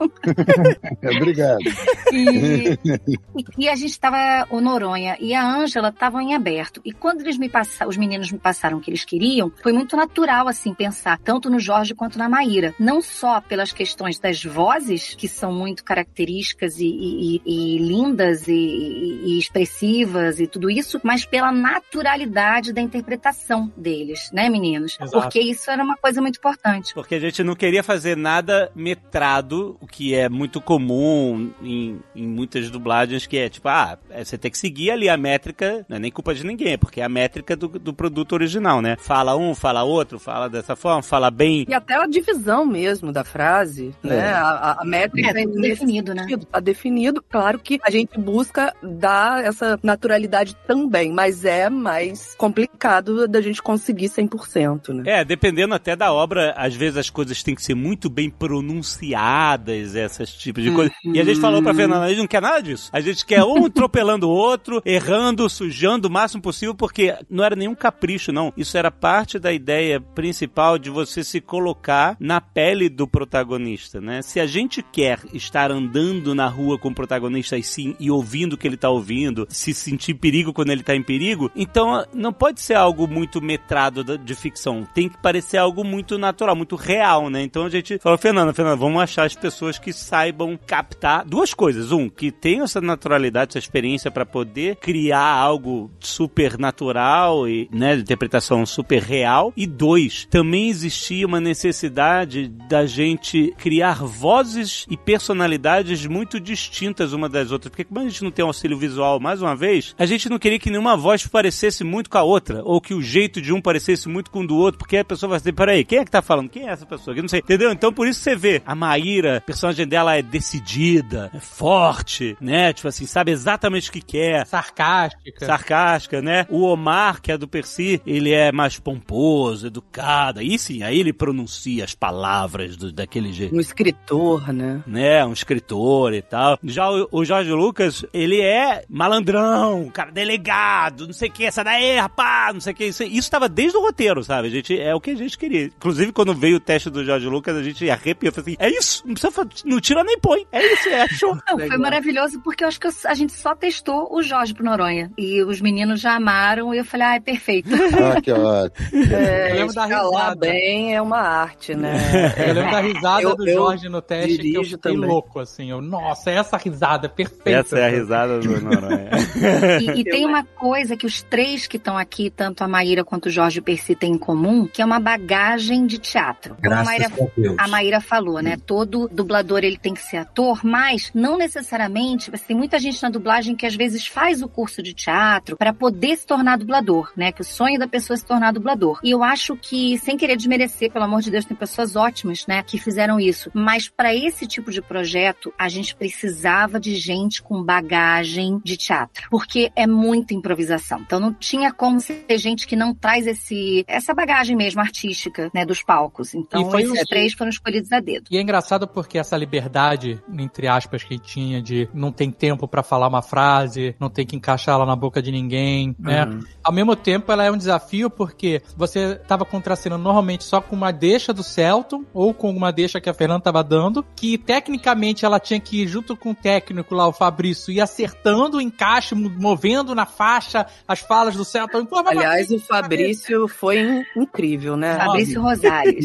Obrigado. E, e- e a gente estava o Noronha e a Ângela estavam em aberto. E quando eles me passaram, os meninos me passaram o que eles queriam, foi muito natural assim pensar tanto no Jorge quanto na Maíra, não só pelas questões das vozes que são muito características e, e- e- lindas e, e- e expressivas e tudo isso, mas pela naturalidade da interpretação deles, né, meninos? Exato. Porque isso era uma coisa muito importante. Porque a gente não queria fazer nada metrado, o que é muito comum em em muitas dublagens que é tipo, ah, é, você tem que seguir ali a métrica, não é nem culpa de ninguém, é porque é a métrica do, do produto original, né? Fala um, fala outro, fala dessa forma, fala bem. E até a divisão mesmo da frase, É. né? A, a- métrica É, nesse definido, né? Tá definido. Claro que a gente busca dar essa naturalidade também, mas é mais complicado da gente conseguir 100%, né? É, dependendo até da obra, às vezes as coisas têm que ser muito bem pronunciadas, essas tipos de coisas. E a gente falou pra Fernanda, a gente não quer nada disso. A gente quer um atropelando o outro, errando, sujando o máximo possível, porque não era nenhum capricho, não. Isso era parte da ideia principal de você se colocar na pele do protagonista, né? Se a gente quer estar andando na rua com o protagonista e sim e ouvindo o que ele tá ouvindo, se sentir perigo quando ele tá em perigo, então não pode ser algo muito metrado de ficção. Tem que parecer algo muito natural, muito real, né? Então a gente falou, Fernanda, Fernanda, vamos achar as pessoas que saibam captar duas coisas. Um, que tenham essa naturalidade, essa experiência para poder criar algo super natural e, né, interpretação super real. E dois, também existia uma necessidade da gente criar vozes e personalidades muito distintas uma das outras. Porque como a gente não tem um auxílio visual, mais uma vez, a gente não queria que nenhuma voz parecesse muito com a outra, ou que o jeito de um parecesse muito com o do outro, porque a pessoa vai dizer, peraí, quem é que tá falando? Quem é essa pessoa? Eu não sei, entendeu? Então por isso você vê, a Maíra, a personagem dela é decidida, é forte, né? Tipo assim, sabe exatamente o que quer, Sarcástica. sarcástica, né? O Omar, que é do Percy, ele é mais pomposo, educado. Aí sim, aí ele pronuncia as palavras do- daquele jeito. Um escritor, né? Né, um escritor e tal. Já o, o Jorge Lucas, ele é malandrão, cara, delegado, não sei o que, essa daí, rapaz, não sei o que. Isso, isso tava desde o roteiro, sabe? A gente, é o que a gente queria. Inclusive, quando veio o teste do Jorge Lucas, a gente arrepiou. Falei assim, é isso, não precisa, não tira nem põe. É isso, é, show. Não, foi maravilhoso porque eu acho que a gente só testou o Jorge pro Noronha. E os meninos já amaram e eu falei, ah, é perfeito. Ah, que ótimo. É, Eu lembro da escalar risada. bem é uma arte, né? Eu lembro da risada Eu- do eu Jorge no teste que eu fiquei também. louco, assim. Eu, nossa, essa risada é perfeita. Essa é a risada do Noronha. E, e tem uma coisa que os três que estão aqui, tanto a Maíra quanto o Jorge Percy, têm em comum, que é uma bagagem de teatro. Como a Graças Maíra, a Deus. a Maíra falou, né? Todo dublador ele tem que ser ator, mas não necessariamente. Mas tem muita gente na dublagem que às vezes faz o curso de teatro para poder se tornar dublador, né? Que o sonho da pessoa é se tornar dublador. E eu acho que, sem querer desmerecer, pelo amor de Deus, tem pessoas ótimas, né? Que fizeram isso. Mas para esse tipo de projeto, a gente precisava de gente com bagagem de teatro, porque é muita improvisação. Então não tinha como ser gente que não traz esse essa bagagem mesmo artística, né, dos palcos. Então foi esses um- três foram escolhidos a dedo. E é engraçado porque essa liberdade, entre aspas, que tinha de não tem tempo pra falar uma frase, não tem que encaixar ela na boca de ninguém, né? Uhum. Ao mesmo tempo, ela é um desafio porque você tava contracenando normalmente só com uma deixa do Celton ou com uma deixa que a Fernanda tava dando, que tecnicamente ela tinha que ir junto com o técnico lá, o Fabrício, ir acertando o encaixe, mo- movendo na faixa as falas do Celton. Pô, mas- Aliás, o Fabrício foi in- incrível, né? Fabrício Rosales.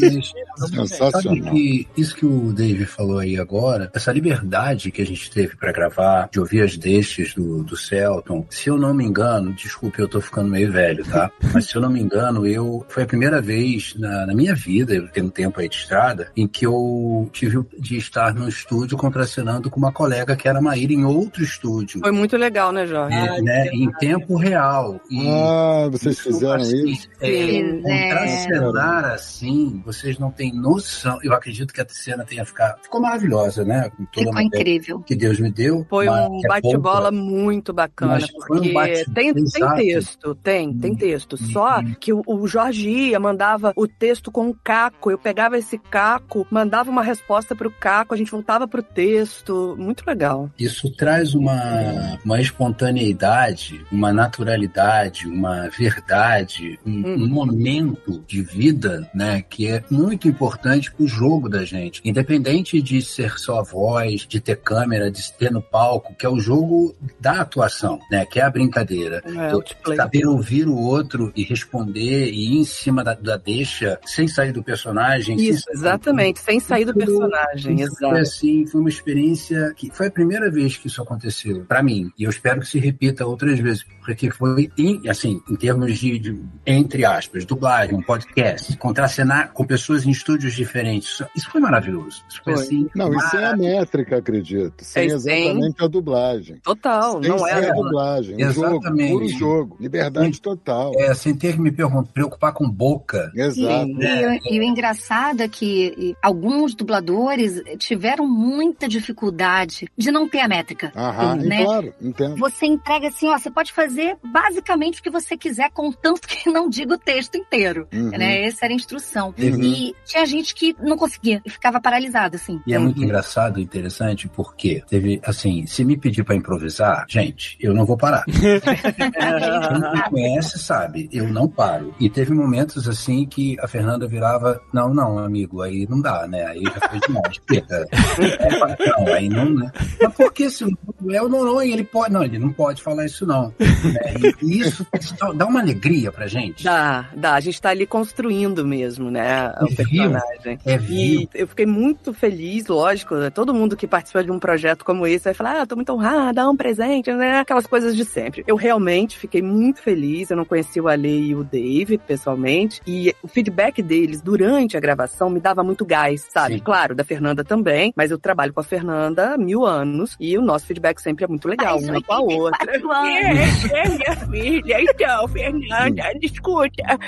Sensacional. Sabe que isso que o Dave falou aí agora, essa liberdade que a gente teve pra gravar, de ouvir as deixas do, do Celton, se eu não me engano, desculpe, eu tô ficando meio velho, tá? Mas se eu não me engano, eu foi a primeira vez na, na minha vida, eu tenho um tempo aí de estrada, em que eu tive de estar no estúdio contracenando com uma colega que era Maíra em outro estúdio. Foi muito legal, né, Jorge? É, né, em tempo real. E Ah, vocês isso, fizeram assim, isso? É, Fizeram. contracenar assim, vocês não têm noção. Eu acredito que a cena tenha ficado. Ficou maravilhosa, né? Com toda Ficou incrível. que Deus me deu. Foi um é bate-bola muito bacana, Mas foi um porque bate- tem, tem texto, tem, tem texto. Só que o, o Jorge ia, mandava o texto com um caco, eu pegava esse caco, mandava uma resposta pro caco, a gente voltava pro texto, muito legal. Isso traz uma, uma espontaneidade, uma naturalidade, uma verdade, um, Hum. um momento de vida, né, que é muito importante pro jogo da gente. Independente de ser só voz, de ter câmera, de ter no palco, que é o jogo da atuação, né, que é a brincadeira. É. Saber ouvir o outro e responder e ir em cima da, da deixa, sem sair do personagem. sem Isso, sair- exatamente, sem sair do personagem, isso Foi assim, foi uma experiência que foi a primeira vez que isso aconteceu pra mim. E eu espero que se repita outras vezes, porque foi em- assim, em termos de, de, entre aspas, dublagem, um podcast, contracenar com pessoas em estúdios diferentes. Isso- foi maravilhoso. Isso foi, Foi. assim. Não, isso é a métrica, acredito. Sem É, exatamente a dublagem. Total, Sem não era. a dublagem. Um jogo, Exatamente. puro jogo. Liberdade total. É, sem ter que me preocupar com boca. Exato. E, e- e o engraçado é que alguns dubladores tiveram muita dificuldade de não ter a métrica. Aham, né? claro, entendo. Você entrega assim, ó, você pode fazer basicamente o que você quiser, contanto que não diga o texto inteiro. Uhum. Né? Essa era a instrução. Uhum. E tinha gente que não conseguia e ficava paralisado, assim. E é muito engraçado e interessante porque teve, assim, se me pedir pra improvisar, gente, eu não vou parar. Quem me conhece sabe, eu não paro. E teve momentos assim que a Fernanda virava, não, não, amigo, aí não dá, né? Aí já foi demais. É, não, aí não, né? Mas por que se é o Noronha, ele pode. Não, ele não pode falar isso, não. Né? E, e isso dá uma alegria pra gente. Dá, dá. A gente tá ali construindo mesmo, né? O É vivo. personagem. É E vivo. eu fiquei muito feliz, lógico, né? todo mundo que participa de um projeto como esse vai falar, ah, tô muito honrada, dá um presente, né? Aquelas coisas de sempre. Eu realmente fiquei muito feliz, eu não conheci o Ale e o Dave pessoalmente, e o feedback deles durante a gravação me dava muito gás, sabe? Sim. Claro, da Fernanda também, mas eu trabalho com a Fernanda há mil anos, e o nosso feedback sempre é muito legal, Faz uma com a outra. 84 anos. É, é minha filha. Então, Fernanda, escuta.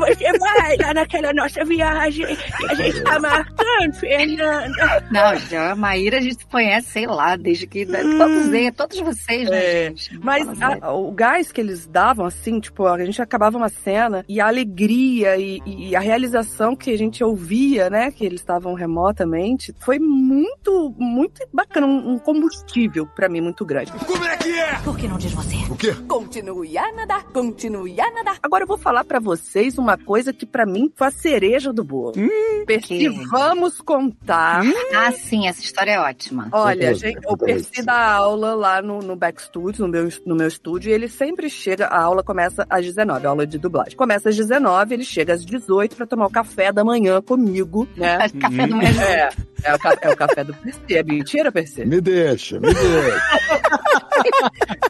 Você vai lá naquela nossa viagem que a gente tá marcando, Fernanda. Não, já a Maíra a gente se conhece, sei lá, desde que. Todos eles, todos vocês, né, É, gente? Mas a- o gás que eles davam, assim, tipo, a gente acabava uma cena e a alegria e, e a realização que a gente ouvia, né, que eles estavam remotamente, foi muito, muito bacana, um, um combustível pra mim muito grande. Por que não diz você? O quê? Continue a nadar, continue a nadar. Agora eu vou falar pra vocês uma coisa que pra mim foi a cereja do bolo. Percy, que? vamos contar. Ah, sim, essa história é ótima. Olha, gente, conta Percy dá aula lá no, no backstudio, no meu, no meu estúdio, e ele sempre chega, a aula começa às 19, a aula de dublagem. Começa às 19, ele chega às 18 pra tomar o café da manhã comigo, né? Café do manhã. É, é o, é o café do Percy. É mentira, Percy? Me deixa, me deixa.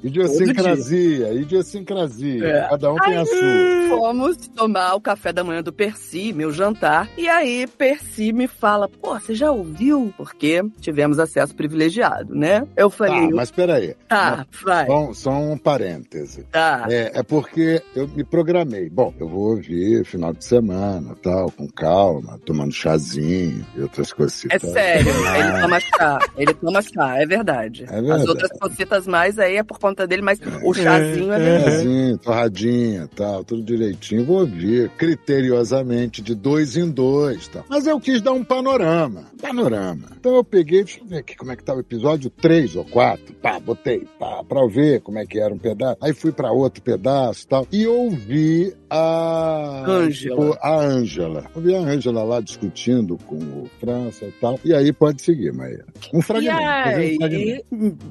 idiosincrasia, idiosincrasia. É. Cada um tem a sua. Fomos tomar o café da manhã do Percy, meu jantar. E aí, Percy me fala: pô, você já ouviu? Porque tivemos acesso privilegiado, né? Eu Tá, falei: mas peraí. tá, vai. Só, só um parêntese. Tá. É, é porque eu me programei. Bom, eu vou ouvir final de semana, tal, com calma, tomando chazinho e outras coisas. É tal. sério, Ah, ele toma chá. Ele toma chá, é verdade. É verdade. As outras cositas mais aí é por conta dele, mas o chazinho é verdade. Chazinho, torradinha, tal, tudo direitinho. Vou ouvir criteriosamente de dois em dois, tal. Mas eu quis dar um panorama, panorama. Então eu peguei, deixa eu ver aqui como é que tá o episódio 3 ou 4. Pá, botei, pá, pra ver como é que era um pedaço. Aí fui pra outro pedaço, tal. E ouvi a Ângela. a Ângela. Ouvi a Ângela lá discutindo com o França e tal. E aí pode seguir, Maíra. Um E fragmento. fazer um fragmento. aí,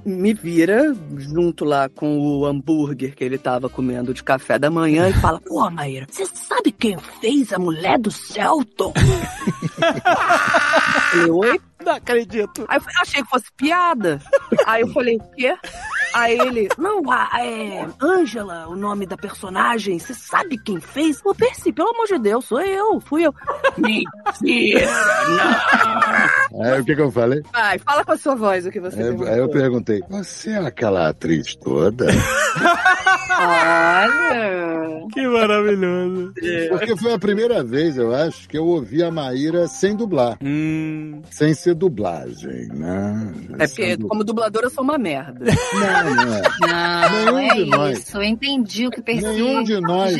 me vira junto lá com o hambúrguer que ele tava comendo de café da manhã e fala: Pô, Maíra, você sabe quem fez a mulher do Celton? falei, oi? Não acredito. Aí eu achei que fosse piada. Aí eu falei, o quê? Aí ele, não, a, é Ângela, o nome da personagem, você sabe quem fez? Ô, Percy, pelo amor de Deus, sou eu, fui eu. Mentira, não. Aí o que, que eu falei? Vai, fala com a sua voz o que você Aí, aí eu perguntei: Você é aquela atriz toda? Olha! Que maravilhoso. Porque foi a primeira vez, eu acho, que eu ouvi a Maíra sem dublar. Hum. Sem ser dublagem, né? É porque, como dubladora, eu sou uma merda. Não, não é. Não, Nenhum de é nós. isso. Eu entendi o que pensei. Nenhum de nós é,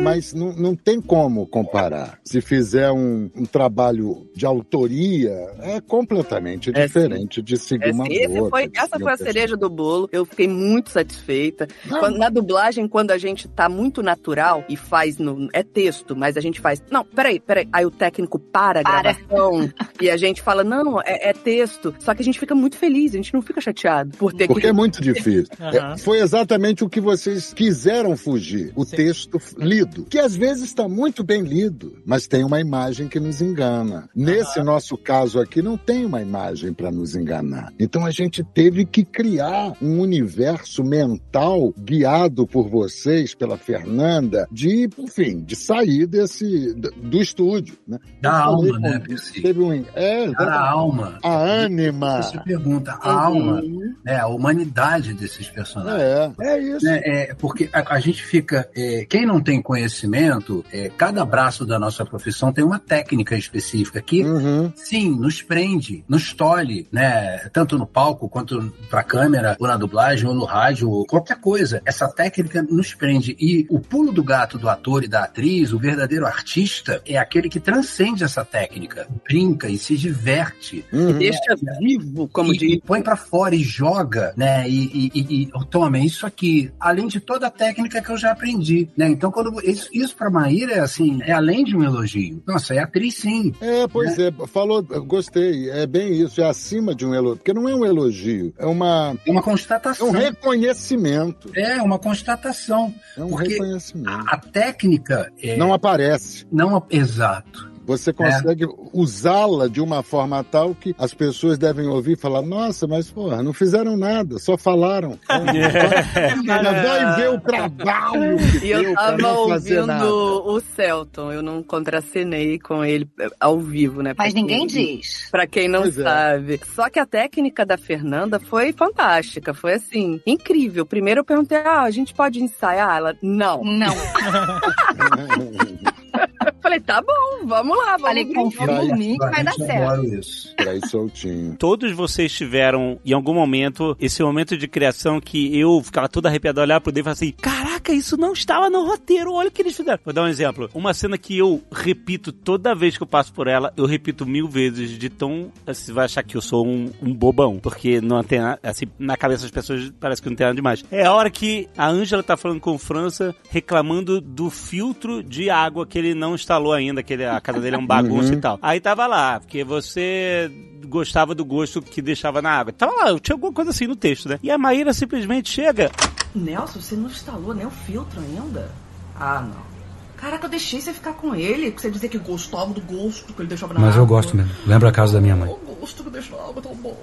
mas não, não tem como comparar. Se fizer um, um trabalho de autoria, é completamente É, diferente de seguir Esse- uma esse outra, foi- de essa foi a cereja do bolo. Eu fiquei muito satisfeita. Quando- na dublagem, quando a gente tá muito natural e faz no. É texto, mas a gente faz. Não, peraí, peraí. Aí o técnico para a Para. gravação e a gente fala: não, é, é texto. Só que a gente fica muito feliz, a gente não fica chateado por ter Porque que. é muito difícil. Aham. É, foi exatamente o que vocês quiseram fugir. O Sim. texto lido. Lido, que às vezes está muito bem lido, mas tem uma imagem que nos engana. Nesse nosso caso aqui, não tem uma imagem para nos enganar. Então a gente teve que criar um universo mental guiado por vocês, pela Fernanda, de, enfim, de sair desse do, estúdio, né? Da Eu alma, né? Teve um, é, Da alma. a ânima. Você pergunta, a alma, né, a humanidade desses personagens. É, é isso. né, é, porque a, a gente fica. é, quem não tem conhecimento, é, cada braço da nossa profissão tem uma técnica específica que, Uhum. sim, nos prende, nos tolhe, né? Tanto no palco quanto pra câmera, ou na dublagem, ou no rádio, ou qualquer coisa. Essa técnica nos prende. E o pulo do gato do ator e da atriz, o verdadeiro artista, é aquele que transcende essa técnica, brinca e se diverte Uhum. Deixa vivo, como e, diz. e põe pra fora e joga, né? E, e, e, e toma, isso aqui, além de toda a técnica que eu já aprendi, né? Então, quando isso, isso pra Maíra é assim, é além de um elogio. Nossa, é atriz sim. É, pois é, falou, gostei, é bem isso, é acima de um elogio, porque não é um elogio, é uma É uma é constatação. um reconhecimento, É uma constatação. é um reconhecimento. A, a técnica é, Não aparece. não exato. Você consegue usá-la de uma forma tal que as pessoas devem ouvir e falar: Nossa, mas porra, não fizeram nada, só falaram. Então, vai ver o trabalho que E eu tava ouvindo o Celton, eu não contracenei com ele eh, ao vivo, né? Mas ninguém quem- diz. Pra quem não Pois é. sabe. Só que a técnica da Fernanda foi fantástica, foi assim, incrível. Primeiro eu perguntei, ah, a gente pode ensaiar? Ela, não. Não. Falei, tá bom, vamos lá, vamos Falei, confia em mim que vai dar certo. isso. Soltinho. Todos vocês tiveram, em algum momento, esse momento de criação que eu ficava todo arrepiado olhar pro Dave e falar assim: Caraca, isso não estava no roteiro, olha o que eles fizeram. Vou dar um exemplo. Uma cena que eu repito toda vez que eu passo por ela, eu repito mil vezes, de tão. Você vai achar que eu sou um, um bobão, porque não tem nada, assim, na cabeça das pessoas parece que não tem nada demais. É a hora que a Ângela tá falando com o França, reclamando do filtro de água que ele não instalou ainda, que ele, a casa dele é um bagunça e tal. Aí tava lá, porque você gostava do gosto que deixava na água. Tava lá, tinha alguma coisa assim no texto, né? E a Maíra simplesmente chega. Nelson, você não instalou nem o filtro ainda? Ah, não. Caraca, eu deixei você ficar com ele, você dizer que gostava do gosto que ele deixava na Mas eu água. gosto mesmo. Lembra a casa da minha mãe. O gosto que deixa na água tão bom.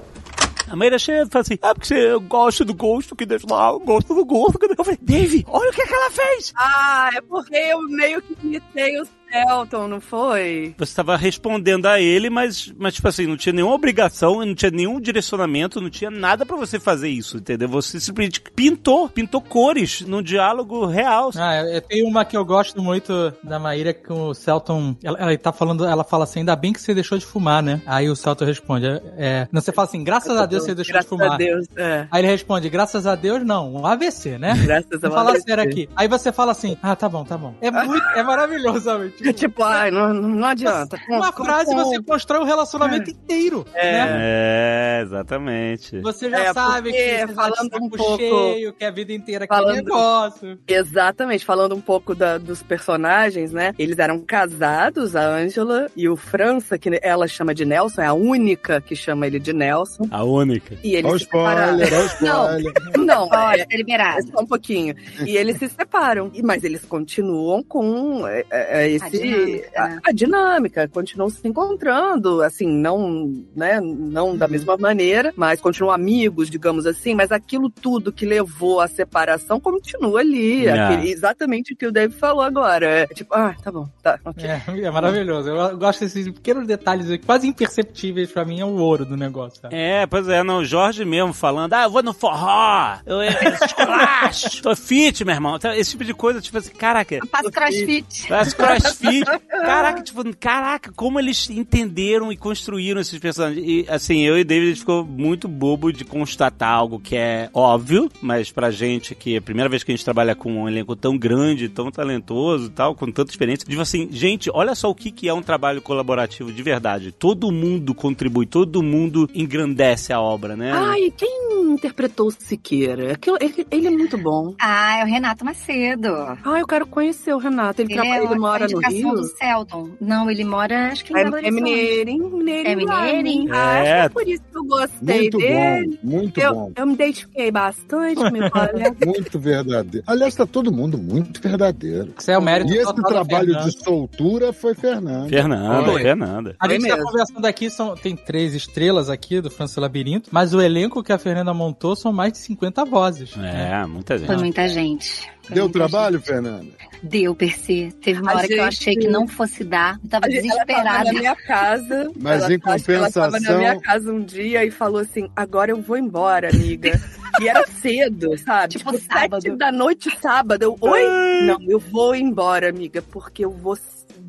A Maíra chega e fala assim: Ah, porque você gosta do gosto que deixa lá, eu gosto do gosto que. Eu falei, Dave, olha o que, é que ela fez! Ah, é porque eu meio que imitei o Celton, não foi? Você estava respondendo a ele, mas, mas, tipo assim, não tinha nenhuma obrigação, não tinha nenhum direcionamento, não tinha nada pra você fazer isso, entendeu? Você simplesmente pintou, pintou cores num diálogo real. Ah, é- é- tem uma que eu gosto muito da Maíra com o Celton. Ela, ela tá falando, ela fala assim: ainda bem que você deixou de fumar, né? Aí o Celton responde: é, é- não, você fala assim, graças a Deus você deixou Graças de fumar. a Deus, é. Aí ele responde, graças a Deus, não, um AVC, né? Graças a Deus. sério aqui. Aí você fala assim, ah, tá bom, tá bom. É muito, é maravilhoso, sabe? Tipo, Tipo, ai, não, não adianta. uma frase você constrói o relacionamento inteiro, né? É, exatamente. Você já É, sabe que você tá falando saco um pouco- cheio, que a vida inteira que é Falando- negócio. Exatamente, falando um pouco da- dos personagens, né? Eles eram casados, a Angela e o França, que ela chama de Nelson, é a única que chama ele de Nelson. A única. E eles Olha o se spoiler, olha o spoiler. Não, Pode é, ser liberado. é só um pouquinho. E eles se separam. E- Mas eles continuam com é, é, é, esse, A dinâmica, a, né? a dinâmica, continuam se encontrando, assim, não, né, não da mesma maneira, mas continuam amigos, digamos assim, mas aquilo tudo que levou à separação continua ali. Ah. aquele- exatamente o que o Dave falou agora. É tipo, ah, tá bom, tá, ok. É, é maravilhoso. Eu gosto desses pequenos detalhes quase imperceptíveis pra mim, é o ouro do negócio. sabe? É, pois é, não, o Jorge mesmo falando, ah, eu vou no forró, eu, eu, esculacho, tô fit, meu irmão. Então, Esse tipo de coisa, tipo assim, caraca, Faço crossfit. Faz crossfit. Caraca, tipo, caraca, como eles entenderam e construíram esses personagens. E, assim, eu e David ficou muito bobo de constatar algo que é óbvio, mas pra gente, que é a primeira vez que a gente trabalha com um elenco tão grande, tão talentoso e tal, com tanta experiência, tipo assim, gente, olha só o que, que é um trabalho colaborativo de verdade. Todo mundo contribui, todo mundo engrandece a obra, né? Ai, quem interpretou o Siqueira? Aquilo- ele, ele é muito bom. Ah, é o Renato Macedo. Ah, eu quero conhecer o Renato. Ele, Ele trabalha, é ele uma mora no indicação Rio? do Celton. Não, ele mora, acho que em É, Belo é mineirinho, mineirinho. É mineirinho? Ah, acho que É. é por isso que eu gostei Muito dele. bom, muito eu, bom. eu me identifiquei bastante, meu colega. Muito verdadeiro. Aliás, tá todo mundo muito verdadeiro. Isso é o mérito E esse trabalho Fernanda. de soltura foi Fernando. Fernanda, Foi. Fernanda. A gente Foi tá mesmo. conversando aqui, são, tem três estrelas aqui do França Labirinto, mas o elenco que a Fernanda montou são mais de 50 vozes. É, muita gente. Foi muita gente. Deu muita trabalho, Fernanda? gente. Deu, Percy. Teve uma A hora que eu gente- achei que não fosse dar. Eu tava Ela tava desesperada. na minha casa. Mas ela, em que Ela tava compensação- na minha casa um dia e falou assim: agora eu vou embora, amiga. E era cedo, sabe? Tipo sábado. sete da noite, sábado. Eu, Oi? Não, eu vou embora, amiga, porque eu vou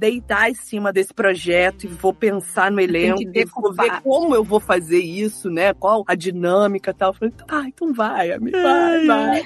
deitar em cima desse projeto e vou pensar no elenco, e vou ver como eu vou fazer isso, né? Qual a dinâmica e tal. Eu falei, ah, então vai, amiga, vai, vai.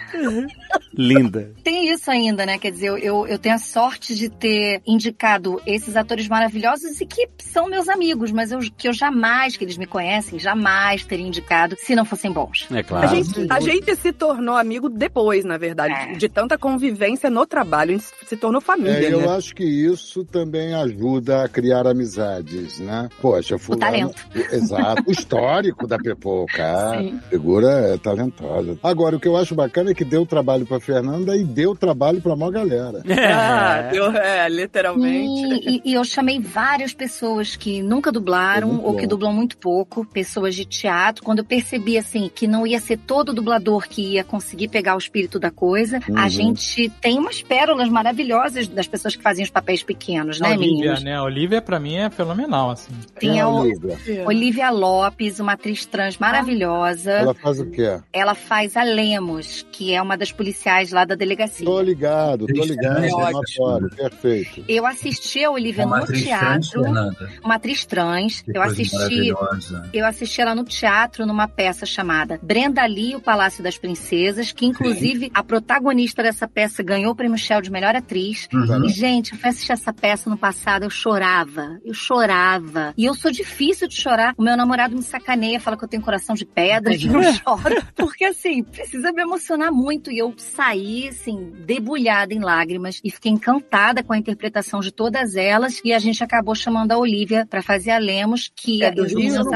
Linda. Tem isso ainda, né? Quer dizer, eu, eu, eu tenho a sorte de ter indicado esses atores maravilhosos e que são meus amigos, mas eu, que eu jamais, que eles me conhecem, jamais teria indicado se não fossem bons. É A claro. gente, a gente se tornou amigo depois, na verdade, É. de tanta convivência no trabalho, a gente se tornou família, É, eu né? acho que isso também ajuda a criar amizades, né? Poxa, fulano... talento. Exato. O histórico da Pepoca. Sim. A figura é talentosa. Agora, o que eu acho bacana é que deu trabalho pra Fernanda e deu trabalho pra maior galera. Ah, deu, é, literalmente. E, e- e eu chamei várias pessoas que nunca dublaram ou que dublam muito pouco, pessoas de teatro. Quando eu percebi assim que não ia ser todo dublador que ia conseguir pegar o espírito da coisa, Uhum. a gente tem umas pérolas maravilhosas das pessoas que fazem os papéis pequenos, A né, Olivia, meninos? né? A Olivia, pra mim, é fenomenal, assim. Tem É, a O- Olivia. Olivia Lopes, uma atriz trans maravilhosa. Ela faz o quê? Ela faz a Lemos, que é uma das policiais lá da delegacia. Tô ligado, tô ligado. É eu ótimo. adoro, perfeito. Eu assisti a Olivia Uma no atriz trans, teatro, Fernanda. uma atriz trans. Que Eu coisa assisti maravilhosa. Eu assisti ela no teatro numa peça chamada Brenda Lee e o Palácio das Princesas, que inclusive a protagonista dessa peça ganhou o prêmio Shell de melhor atriz. Uhum. E, gente, eu fui assistir essa peça no passado, eu chorava, eu chorava. E eu sou difícil de chorar. O meu namorado me sacaneia, fala que eu tenho coração de pedra, que eu choro. Porque, assim, precisa me emocionar muito. E eu saí, assim, debulhada em lágrimas e fiquei encantada com a interpretação de todas elas. E a gente acabou chamando a Olivia pra fazer a Lemos, que É do os Rio, meninos Você.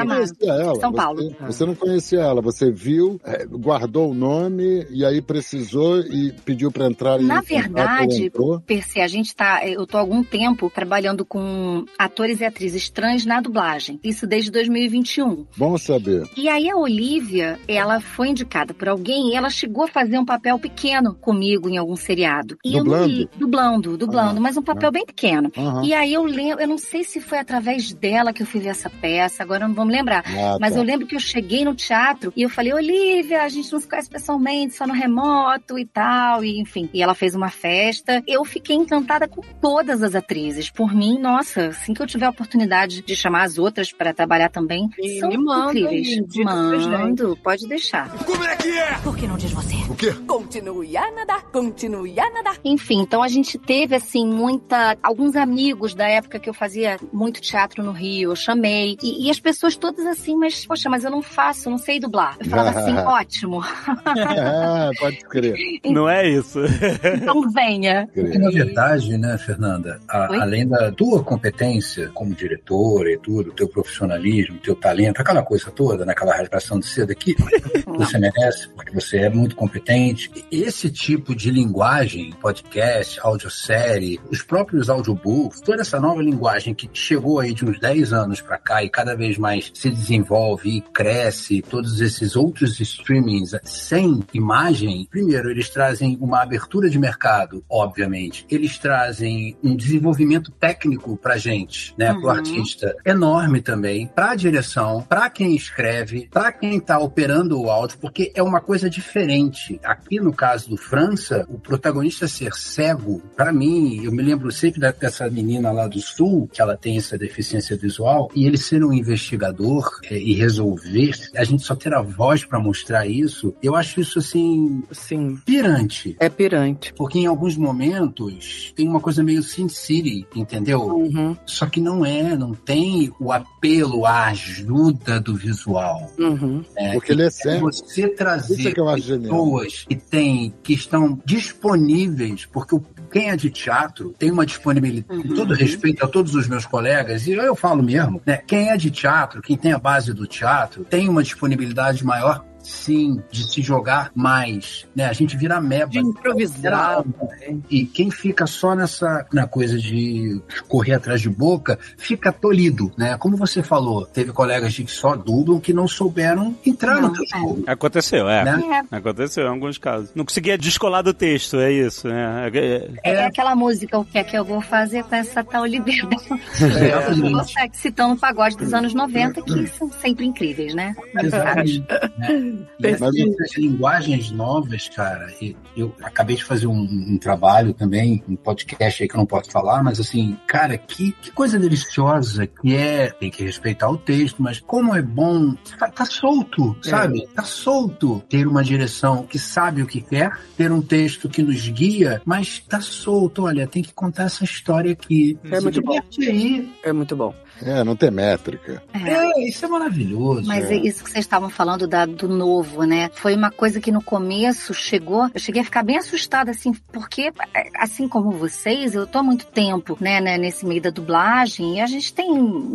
São você- Paulo. Você, não conhecia ela. Você viu, é, guardou o nome e aí precisou e pediu pra entrar em Na verdade. Percy, a gente tá, eu tô há algum tempo trabalhando com atores e atrizes trans na dublagem. Isso desde 2021. Bom saber. E aí a Olivia, ela foi indicada por alguém e ela chegou a fazer um papel pequeno comigo em algum seriado. E eu Dublando? li, dublando, dublando, Ah, mas um papel bem pequeno. E aí eu lembro, eu não sei se foi através dela que eu fui ver essa peça, agora eu não vou me lembrar. Ah, Mas tá. eu lembro que eu cheguei no teatro e eu falei, Olivia, a gente não se conhece pessoalmente, só no remoto e tal, e enfim. E ela fez uma festa. Eu fiquei encantada com todas as atrizes. Por mim, nossa, assim que eu tiver a oportunidade de chamar as outras para trabalhar também, E são me manda incríveis. gente. Mando, pode deixar. Por que não diz você? O quê? Continue a nadar, continue a nadar. Enfim, então a gente teve assim muita alguns amigos da época que eu fazia muito teatro no Rio, eu chamei e, e as pessoas todas assim, mas poxa, mas eu não faço, eu não sei dublar. Eu falava assim, ótimo, Ah, pode crer. Não é isso. então venha. Na verdade, né, Fernanda, a- Oi? além da tua competência como diretora e tudo, teu profissionalismo, teu talento, aquela coisa toda, naquela rasgação de seda aqui, você merece, porque você é muito competente. Esse tipo de linguagem, podcast, audiosérie, os próprios audiobooks, toda essa nova linguagem que chegou aí de uns 10 anos para cá e cada vez mais se desenvolve e cresce, todos esses outros streamings sem imagem, primeiro, eles trazem uma abertura de mercado, obviamente. Eles trazem um desenvolvimento técnico pra gente, né, pro Uhum. artista, enorme também, pra direção, pra quem escreve, pra quem tá operando o áudio, porque é uma coisa diferente. Aqui no caso do França, o protagonista ser cego, pra mim, eu me lembro sempre dessa menina lá do sul, que ela tem essa deficiência visual, e ele ser um investigador é, e resolver, a gente só ter a voz pra mostrar isso, eu acho isso assim Sim, pirante. é pirante. Porque em alguns momentos tem uma coisa meio Sin City, entendeu? Uhum, Só que não é, não tem o apelo, a ajuda do visual. uhum. né? Porque ele é É cego. você trazer Isso é que eu acho genial. pessoas que tem, que estão disponíveis, porque o quem é de teatro tem uma disponibilidade, com todo respeito a todos os meus colegas, e eu falo mesmo, né? Quem é de teatro, quem tem a base do teatro, tem uma disponibilidade maior sim, de se jogar mais, né? A gente vira meba. De improvisar. E quem fica só nessa na coisa de correr atrás de boca, fica tolhido, né? Como você falou, teve colegas que só dublam que não souberam entrar no teu jogo. Aconteceu, é. Né? Aconteceu em alguns casos. Não conseguia descolar do texto, é isso, né? É- É, aquela música, o que é que eu vou fazer com essa tal liberdade? É. Você citando o pagode dos anos 90, que são sempre incríveis, né? Exatamente. Né? E essas, linguagens novas, cara, eu acabei de fazer um, um trabalho também, um podcast aí que eu não posso falar, mas assim, cara, que, que coisa deliciosa que é, tem que respeitar o texto, mas como é bom, tá, tá solto, sabe? Tá solto ter uma direção que sabe o que quer, ter um texto que nos guia, mas tá solto, olha, tem que contar essa história aqui. É muito bom. aí. É muito bom. É, não tem métrica. É, isso é maravilhoso. Mas é. é isso que vocês estavam falando da, do novo, né? Foi uma coisa que no começo chegou, eu cheguei a ficar bem assustada, assim, porque, assim como vocês, eu tô há muito tempo, né, né, nesse meio da dublagem, e a gente tem,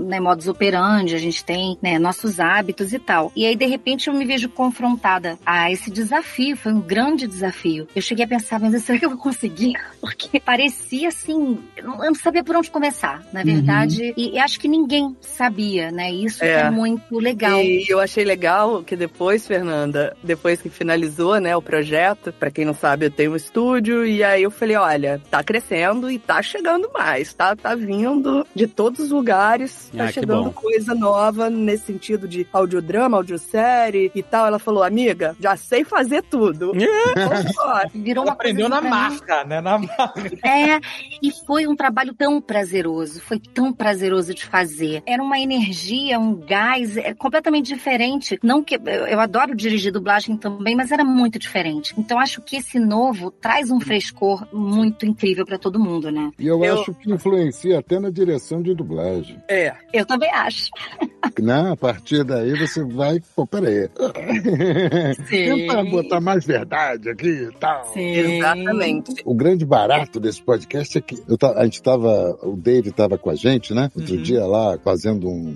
né, modus operandi, a gente tem, né, nossos hábitos e tal. E aí, de repente, eu me vejo confrontada a esse desafio, foi um grande desafio. Eu cheguei a pensar, mas será que eu vou conseguir? Porque parecia, assim, eu não sabia por onde começar, na verdade, e, e acho que ninguém sabia, né? Isso É. é muito legal. E eu achei legal que depois, Fernanda, depois que finalizou, né, o projeto, pra quem não sabe, eu tenho um estúdio e aí eu falei, olha, tá crescendo e tá chegando mais, tá, tá vindo de todos os lugares, tá Ah, chegando coisa nova nesse sentido de audiodrama, audiosérie e tal. Ela falou, amiga, já sei fazer tudo. Vambora. Virou uma Aprendeu na marca, né? Na marca. É, e foi um trabalho tão prazeroso, foi tão prazeroso de fazer. Era uma energia, um gás é, completamente diferente. Não que eu, eu adoro dirigir dublagem também, mas era muito diferente. Então acho que esse novo traz um frescor muito incrível pra todo mundo, né? E eu, Eu- acho que influencia até na direção de dublagem. É. Eu também acho. Né? A partir daí você vai. Pô, peraí. Tenta botar mais verdade aqui e tal. Exatamente. O grande barato desse podcast é que eu a gente tava, o Dave estava com a gente, né? Outro Uhum. dia lá, fazendo um,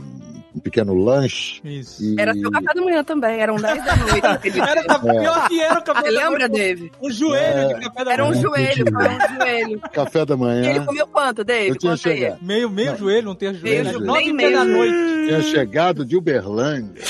um pequeno lanche. Isso. E... Era seu café da manhã também, eram 10 da noite. Era, tá pior que era o café Você da lembra, manhã. Dave? Um joelho É. de café da Era um manhã. joelho, foi um joelho. Café da E ele manhã. comeu quanto, Dave? Eu tinha chegado. Meio, meio Não. joelho, não tem joelho. Meio nove Nem e meia da meio. noite. Tinha chegado de Uberlândia.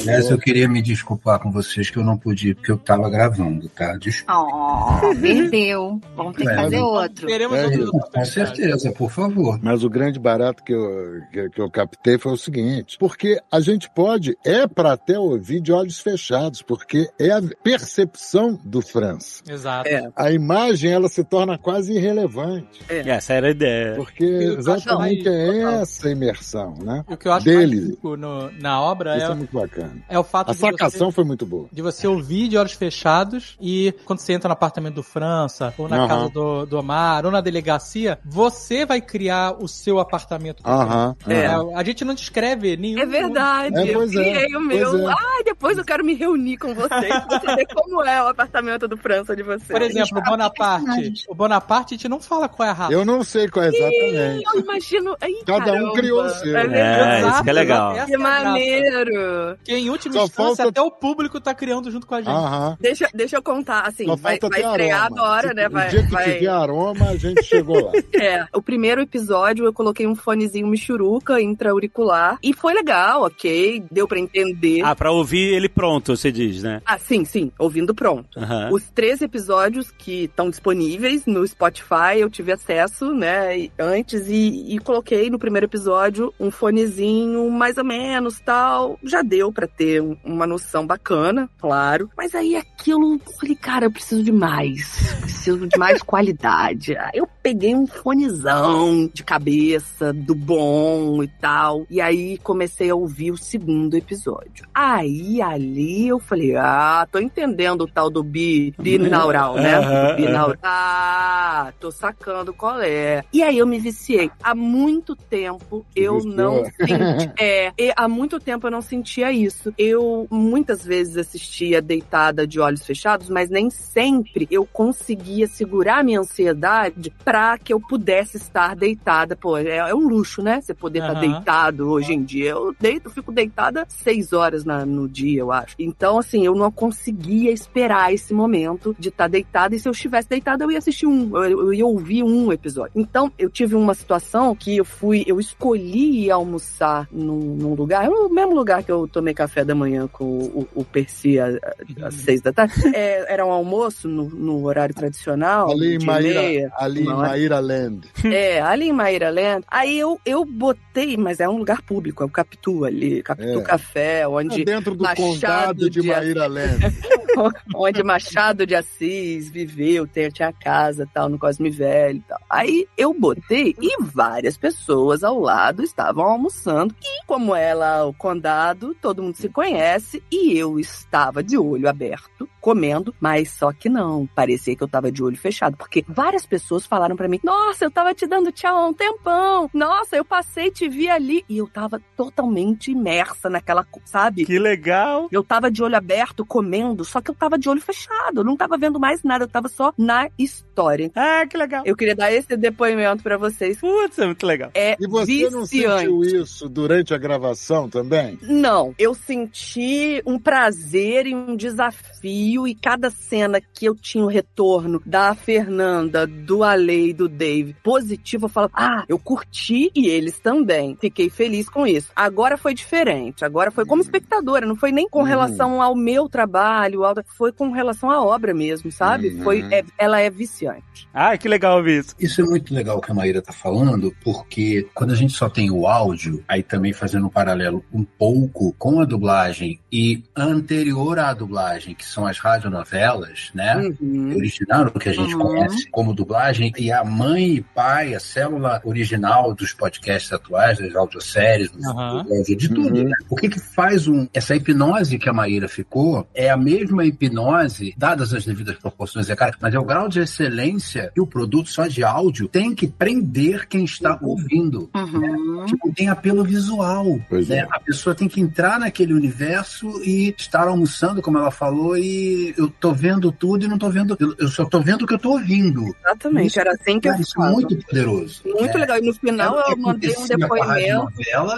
Aliás, eu queria me desculpar com vocês que eu não pude, porque eu tava gravando, tá? Desculpa. Oh, perdeu. Vamos ter que É, fazer outro. Teremos É, outro Com certeza, por favor. Mas o grande barato que eu, que, que eu captei foi o seguinte: porque a gente pode, é para até ouvir de olhos fechados, porque é a percepção do França. Exato. É. A imagem ela se torna quase irrelevante, Essa era a ideia. porque exatamente é essa imersão, né? O que eu acho Dele. no- na obra Isso é é, muito bacana. é o fato A de você, sacação foi muito boa. de você ouvir de olhos fechados e quando você entra no apartamento do França, ou na Aham. casa do, do Omar, ou na delegacia, você vai criar o seu apartamento. Aham. É. A gente não descreve nenhum. É verdade, É, eu é, criei o meu. é. Ai, depois eu quero me reunir com vocês pra você ver como é o apartamento do França de vocês. Por exemplo, o Bonaparte. O Bonaparte, a gente não fala qual é a raça. Eu não sei qual é exatamente. Eu imagino. Ai, Cada um caramba. criou o seu. É É, verdade. É, isso que é legal. Essa Que é graça. maneiro! Porque em última Só instância, falta- até o público tá criando junto com a gente. Aham. Deixa, deixa eu contar, assim, Só vai, falta vai estrear aroma. agora, né? O Vai, dia que vai... tiver aroma, a gente chegou lá. É, o primeiro episódio eu coloquei um fonezinho michuruca intra-auricular e foi legal, ok, deu pra entender. Ah, pra ouvir ele pronto, você diz, né? Ah, sim, sim, ouvindo pronto. Aham. Os três episódios que estão disponíveis no Spotify, eu tive acesso, né, antes, e, e coloquei no primeiro episódio um fonezinho mais ou menos, tal. Já deu pra ter um- uma noção bacana, claro. Mas aí aquilo, eu falei, cara, eu preciso de mais. Preciso de mais qualidade. Aí eu peguei um fonezão de cabeça, do bom e tal. E aí comecei a ouvir o segundo episódio. Aí ali eu falei, ah, tô entendendo o tal do bi, binaural, né? Binaural. Ah, tô sacando qual é. E aí eu me viciei. Há muito tempo eu não senti. É, há muito tempo eu não sentia isso. Eu muitas vezes assistia deitada de olhos fechados, mas nem sempre eu conseguia segurar a minha ansiedade pra que eu pudesse estar deitada. Pô, é, é um luxo, né? Você poder estar Aham. deitado hoje em dia. Eu deito, fico deitada seis horas na- no dia, eu acho. Então, assim, eu não conseguia esperar esse momento de estar deitada. E se eu estivesse deitada, eu ia assistir um, eu, eu ia ouvir um episódio. Então, eu tive uma situação que eu fui, eu escolhi almoçar num, num lugar, é o mesmo lugar que eu tomei café da manhã com o, o Percy às, seis da tarde. É, era um almoço no, no horário tradicional. Ali em dia meia, Maíra, ali em. Maíra Land. É, ali em Maíra Land. Aí eu, eu botei, mas é um lugar público, é o Capitu ali, Capitu É. Café, É onde dentro do Machado condado de de- Maíra Land. onde Machado de Assis viveu, tinha casa tal, no Cosme Velho tal. Aí eu botei e várias pessoas ao lado estavam almoçando. E como é lá o condado, todo mundo se conhece e eu estava de olho aberto, comendo, mas só que não. Parecia que eu tava de olho fechado, porque várias pessoas falaram pra mim: Nossa, eu tava te dando tchau há um tempão. Nossa, eu passei, te vi ali. E eu tava totalmente imersa naquela, sabe? Que legal. Eu tava de olho aberto, comendo, só que eu tava de olho fechado. Eu não tava vendo mais nada, eu tava só na história. Ah, que legal. Eu queria dar esse depoimento pra vocês. Putz, é muito legal. É E você não viciante. sentiu isso durante a gravação também? Não, eu senti um prazer e um desafio e cada cena que eu tinha o retorno da Fernanda, do Ale e do Dave positivo, eu falo, ah, eu curti e eles também. Fiquei feliz com isso. Agora foi diferente. Agora foi como espectadora, não foi nem com Uhum. relação ao meu trabalho, ao- foi com relação à obra mesmo, sabe? Uhum. Foi, é- ela é viciante. Ah, que legal ouvir isso. Isso é muito legal que a Maíra tá falando, porque quando a gente só tem o áudio, aí também fazendo um paralelo um pouco com a dublagem e anterior à dublagem, que são as radionovelas, né? Uhum. Original, o que a gente Uhum. conhece como dublagem, e a mãe e pai, a célula original dos podcasts atuais, das audioséries, do áudio, de tudo. Uhum. né? O que que faz um, essa hipnose que a Maíra ficou é a mesma hipnose, dadas as devidas proporções, é cara, mas é o grau de excelência que o produto só de áudio tem que prender quem está ouvindo. Uhum. Tipo, tem apelo visual. Pois né? é. A pessoa tem que entrar naquele universo e estar almoçando, como ela falou, e eu tô vendo tudo e não tô vendo. Eu, eu só tô vendo o que eu tô ouvindo. Exatamente, Isso- era assim que eu Cara, isso é muito poderoso. Muito né? legal. E no final É eu mandei um depoimento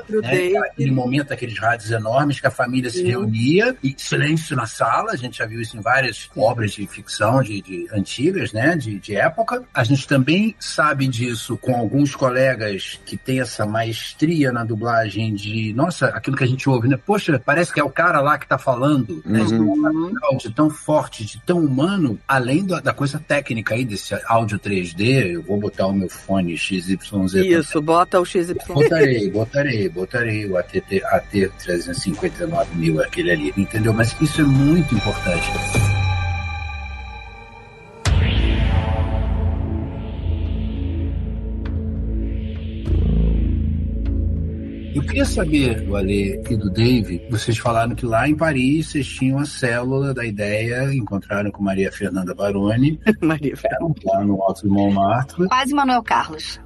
pro né? Aquele momento, aqueles rádios enormes que a família se Sim. reunia e silêncio na sala. A gente já viu isso em várias obras de ficção de, de antigas, né? De, de época. A gente também sabe disso com alguns colegas que têm essa maestria na dublagem de, nossa, aquilo que a gente ouve, né? Poxa, parece que é o cara lá que tá falando, né? Tão forte, de tão humano, além da, da coisa técnica aí desse áudio 3D. Eu vou botar o meu fone XYZ pra Isso, bota o XY. Botarei, botarei, botarei o ATT, AT 359 mil, aquele ali, entendeu? Mas isso é muito importante. Eu queria saber, do Ale e do Dave, vocês falaram que lá em Paris vocês tinham a célula da ideia, encontraram com Maria Fernanda Baroni, Maria lá no Alto do Montmartre. Quase Manuel Carlos.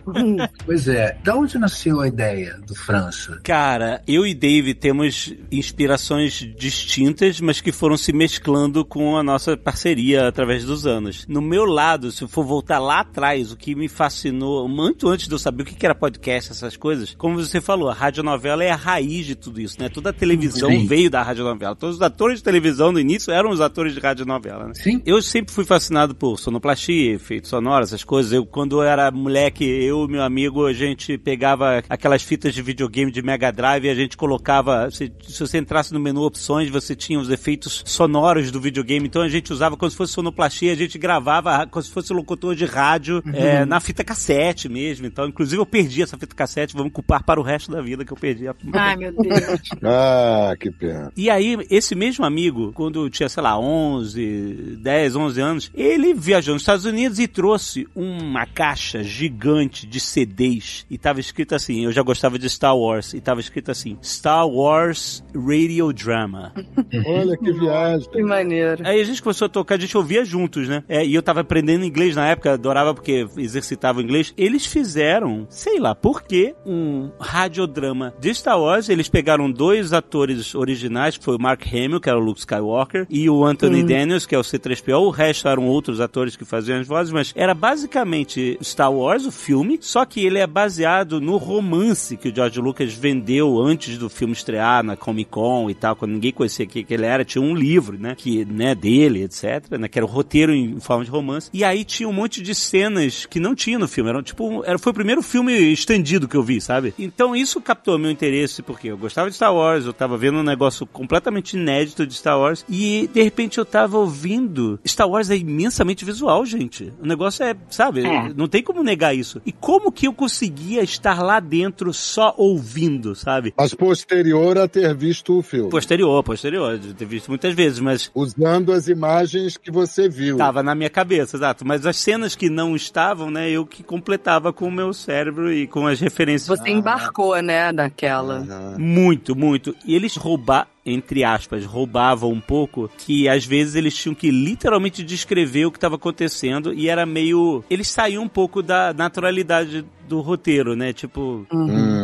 Pois é, da onde nasceu a ideia do França? Cara, eu e Dave temos inspirações distintas, mas que foram se mesclando com a nossa parceria através dos anos. No meu lado, se eu for voltar lá atrás, o que me fascinou, muito antes de eu saber o que era podcast, essas coisas, como você falou, a radionovela é a raiz de tudo isso, né? Toda a televisão Sim. veio da radionovela. Todos os atores de televisão no início eram os atores de radionovela, né? Sim. Eu sempre fui fascinado por sonoplastia, efeitos sonoros, essas coisas. Eu, quando eu era moleque, eu e meu amigo, a gente pegava aquelas fitas de videogame de Mega Drive e a gente colocava. Se, se você entrasse no menu opções, você tinha os efeitos sonoros do videogame. Então a gente usava como se fosse sonoplastia, a gente gravava como se fosse locutor de rádio é, na fita cassete mesmo. Então, inclusive, eu perdi essa fita cassete, vamos culpar para o resto da vida que eu perdi. Ai, meu Deus. Ah, que pena. E aí, esse mesmo amigo, quando tinha, sei lá, 11, 10, 11 anos, ele viajou nos Estados Unidos e trouxe uma caixa gigante de CDs. E tava escrito assim, eu já gostava de Star Wars, e tava escrito assim, Star Wars Radio Drama. Olha que viagem. Que maneiro. Aí a gente começou a tocar, a gente ouvia juntos, né? É, e eu tava aprendendo inglês na época, adorava porque exercitava o inglês. Eles fizeram, sei lá por quê, um radiodrama de Star Wars. Eles pegaram dois atores originais, que foi o Mark Hamill, que era o Luke Skywalker, e o Anthony Daniels, que é o C-3PO. O resto eram outros atores que faziam as vozes, mas era basicamente Star Wars, o filme, só que ele é baseado no romance que o George Lucas vendeu antes do filme estrear na Comic Con e tal, quando ninguém conhecia quem que ele era, tinha um livro, né, que, né, dele, etc, né, que era o roteiro em forma de romance. E aí tinha um monte de cenas que não tinha no filme, era tipo, era, foi o primeiro filme estendido que eu vi, sabe? Então isso captou meu interesse, porque eu gostava de Star Wars, eu tava vendo um negócio completamente inédito de Star Wars, e de repente eu tava ouvindo. Star Wars é imensamente visual, gente. O negócio é, sabe, É. não tem como negar isso. E como que eu conseguia estar lá dentro só ouvindo, sabe? Mas posterior a ter visto o filme. Posterior, posterior, de ter visto muitas vezes, mas Usando as imagens que você viu. Tava na minha cabeça, exato. Mas as cenas que não estavam, né, eu que completava com o meu cérebro e com as referências. Você embarcou, né, naquela. Muito, muito. E eles roubar, entre aspas, roubavam um pouco, que às vezes eles tinham que literalmente descrever o que estava acontecendo e era meio. Eles saíam um pouco da naturalidade do roteiro, né? Tipo, Uhum.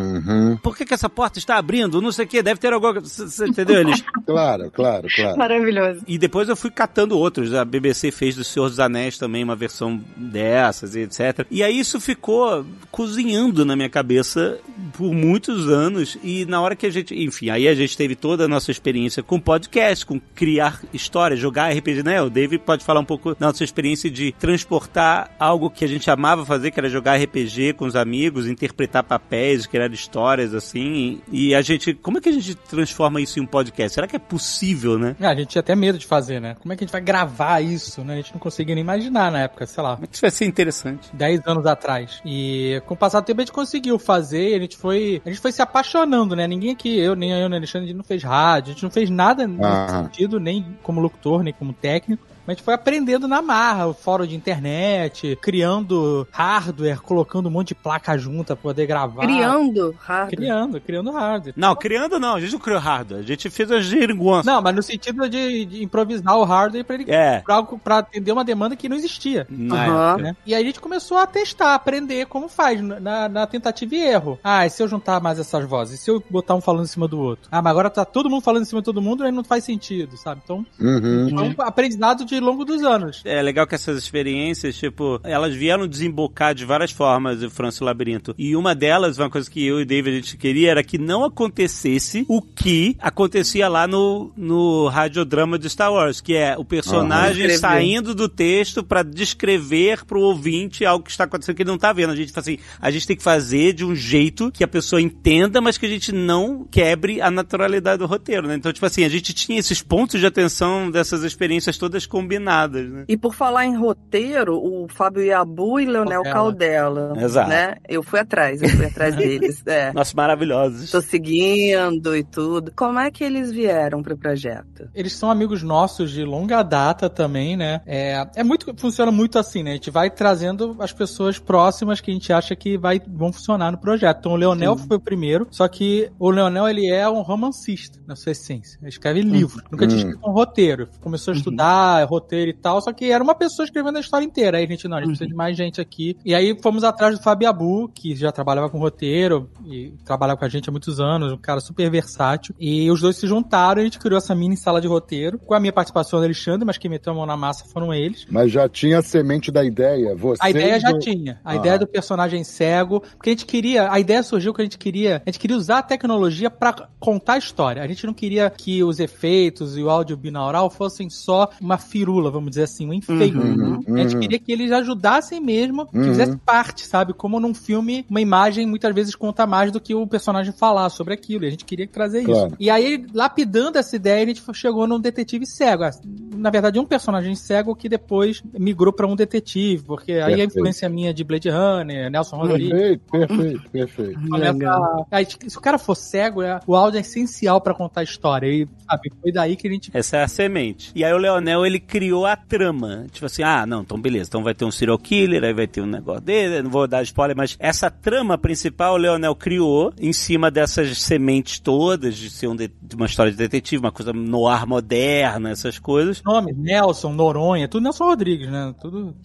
Por que, que essa porta está abrindo? Não sei o que, deve ter alguma coisa. Entendeu? Eles. Claro, claro, claro. Maravilhoso. E depois eu fui catando outros. A BBC fez do Senhor dos Anéis também uma versão dessas e etc. E aí isso ficou cozinhando na minha cabeça por muitos anos. E na hora que a gente. Enfim, aí a gente teve toda a nossa experiência com podcast, com criar histórias, jogar RPG, né? O David pode falar um pouco da nossa experiência de transportar algo que a gente amava fazer, que era jogar RPG com os amigos, interpretar papéis, criar histórias assim. E a gente. Como é que a gente transforma isso em um podcast? Será que é possível, né? É, a gente tinha até medo de fazer, né? Como é que a gente vai gravar isso, né? A gente não conseguia nem imaginar na época, sei lá. Isso vai ser interessante. 10 anos atrás. E com o passar do tempo a gente conseguiu fazer, a gente foi, a gente foi se apaixonando, né? Ninguém aqui, eu nem eu nem Alexandre, a gente não fez rádio, a gente não fez nada nesse Ah. sentido, nem como locutor, nem como técnico. Mas a gente foi aprendendo na marra, o fórum de internet, criando hardware, colocando um monte de placa junta pra poder gravar. Criando hardware. Criando, criando hardware. Não, criando não, a gente não criou hardware, a gente fez as geringonças. Não, mas no sentido de, de improvisar o hardware pra ele É. pra, pra atender uma demanda que não existia. Na época. né? E aí a gente começou a testar, aprender como faz, na, na tentativa e erro. Ah, e se eu juntar mais essas vozes? E se eu botar um falando em cima do outro? Ah, mas agora tá todo mundo falando em cima de todo mundo, aí não faz sentido, sabe? Então, Uhum. um aprendizado de longo dos anos. É legal que essas experiências, tipo, elas vieram desembocar de várias formas o França e o Labirinto. E uma delas, uma coisa que eu e David a gente queria era que não acontecesse o que acontecia lá no, no radiodrama de Star Wars, que é o personagem saindo do texto pra descrever pro ouvinte algo que está acontecendo que ele não tá vendo. A gente fala assim, a gente tem que fazer de um jeito que a pessoa entenda, mas que a gente não quebre a naturalidade do roteiro, né? Então, tipo assim, a gente tinha esses pontos de atenção dessas experiências todas combinadas, né? E por falar em roteiro, o Fábio Iabu e Leonel Cautela. Caudela. Exato. Né? Eu fui atrás, eu fui atrás deles. É. Nossa, maravilhosos. Tô seguindo e tudo. Como é que eles vieram pro projeto? Eles são amigos nossos de longa data também, né? É, é muito, funciona muito assim, né? A gente vai trazendo as pessoas próximas que a gente acha que vai, vão funcionar no projeto. Então o Leonel foi o primeiro, só que o Leonel, ele é um romancista, na sua essência. Ele escreve livro. Nunca tinha Hum. escrito um roteiro. Começou a estudar roteiro e tal, só que era uma pessoa escrevendo a história inteira. Aí a gente, não, a gente precisa de mais gente aqui. E aí fomos atrás do Fábio Abu, que já trabalhava com roteiro e trabalhava com a gente há muitos anos, um cara super versátil. E os dois se juntaram e a gente criou essa mini sala de roteiro, com a minha participação do Alexandre, mas quem meteu a mão na massa foram eles. Mas já tinha a semente da ideia. Vocês A ideia já não- tinha. A Ah. ideia do personagem cego. Porque a gente queria. A ideia surgiu que a gente queria. A gente queria usar a tecnologia pra contar a história. A gente não queria que os efeitos e o áudio binaural fossem só uma firula, vamos dizer assim, um enfeite. Uhum, A gente uhum. queria que eles ajudassem mesmo, que Uhum. fizesse parte, sabe? Como num filme, uma imagem muitas vezes conta mais do que o personagem falar sobre aquilo. E a gente queria trazer Claro. isso. E aí, lapidando essa ideia, a gente chegou num detetive cego. Ah, na verdade, um personagem cego que depois migrou pra um detetive, porque aí a Perfeito. influência minha de Blade Runner, Nelson Rodrigues. Perfeito, perfeito, perfeito. aí, se o cara for cego, é- o áudio é essencial pra contar a história. E, sabe, foi daí que a gente. Essa é a semente. E aí o Leonel, ele criou a trama. Tipo assim, ah, não, então beleza. Então vai ter um serial killer, aí vai ter um negócio dele. Não vou dar spoiler, mas essa trama principal o Leonel criou em cima dessas sementes todas, de ser um de- de uma história de detetive, uma coisa no ar moderna, essas coisas. Nomes, Nelson, Noronha, tudo Nelson Rodrigues, né? Tudo.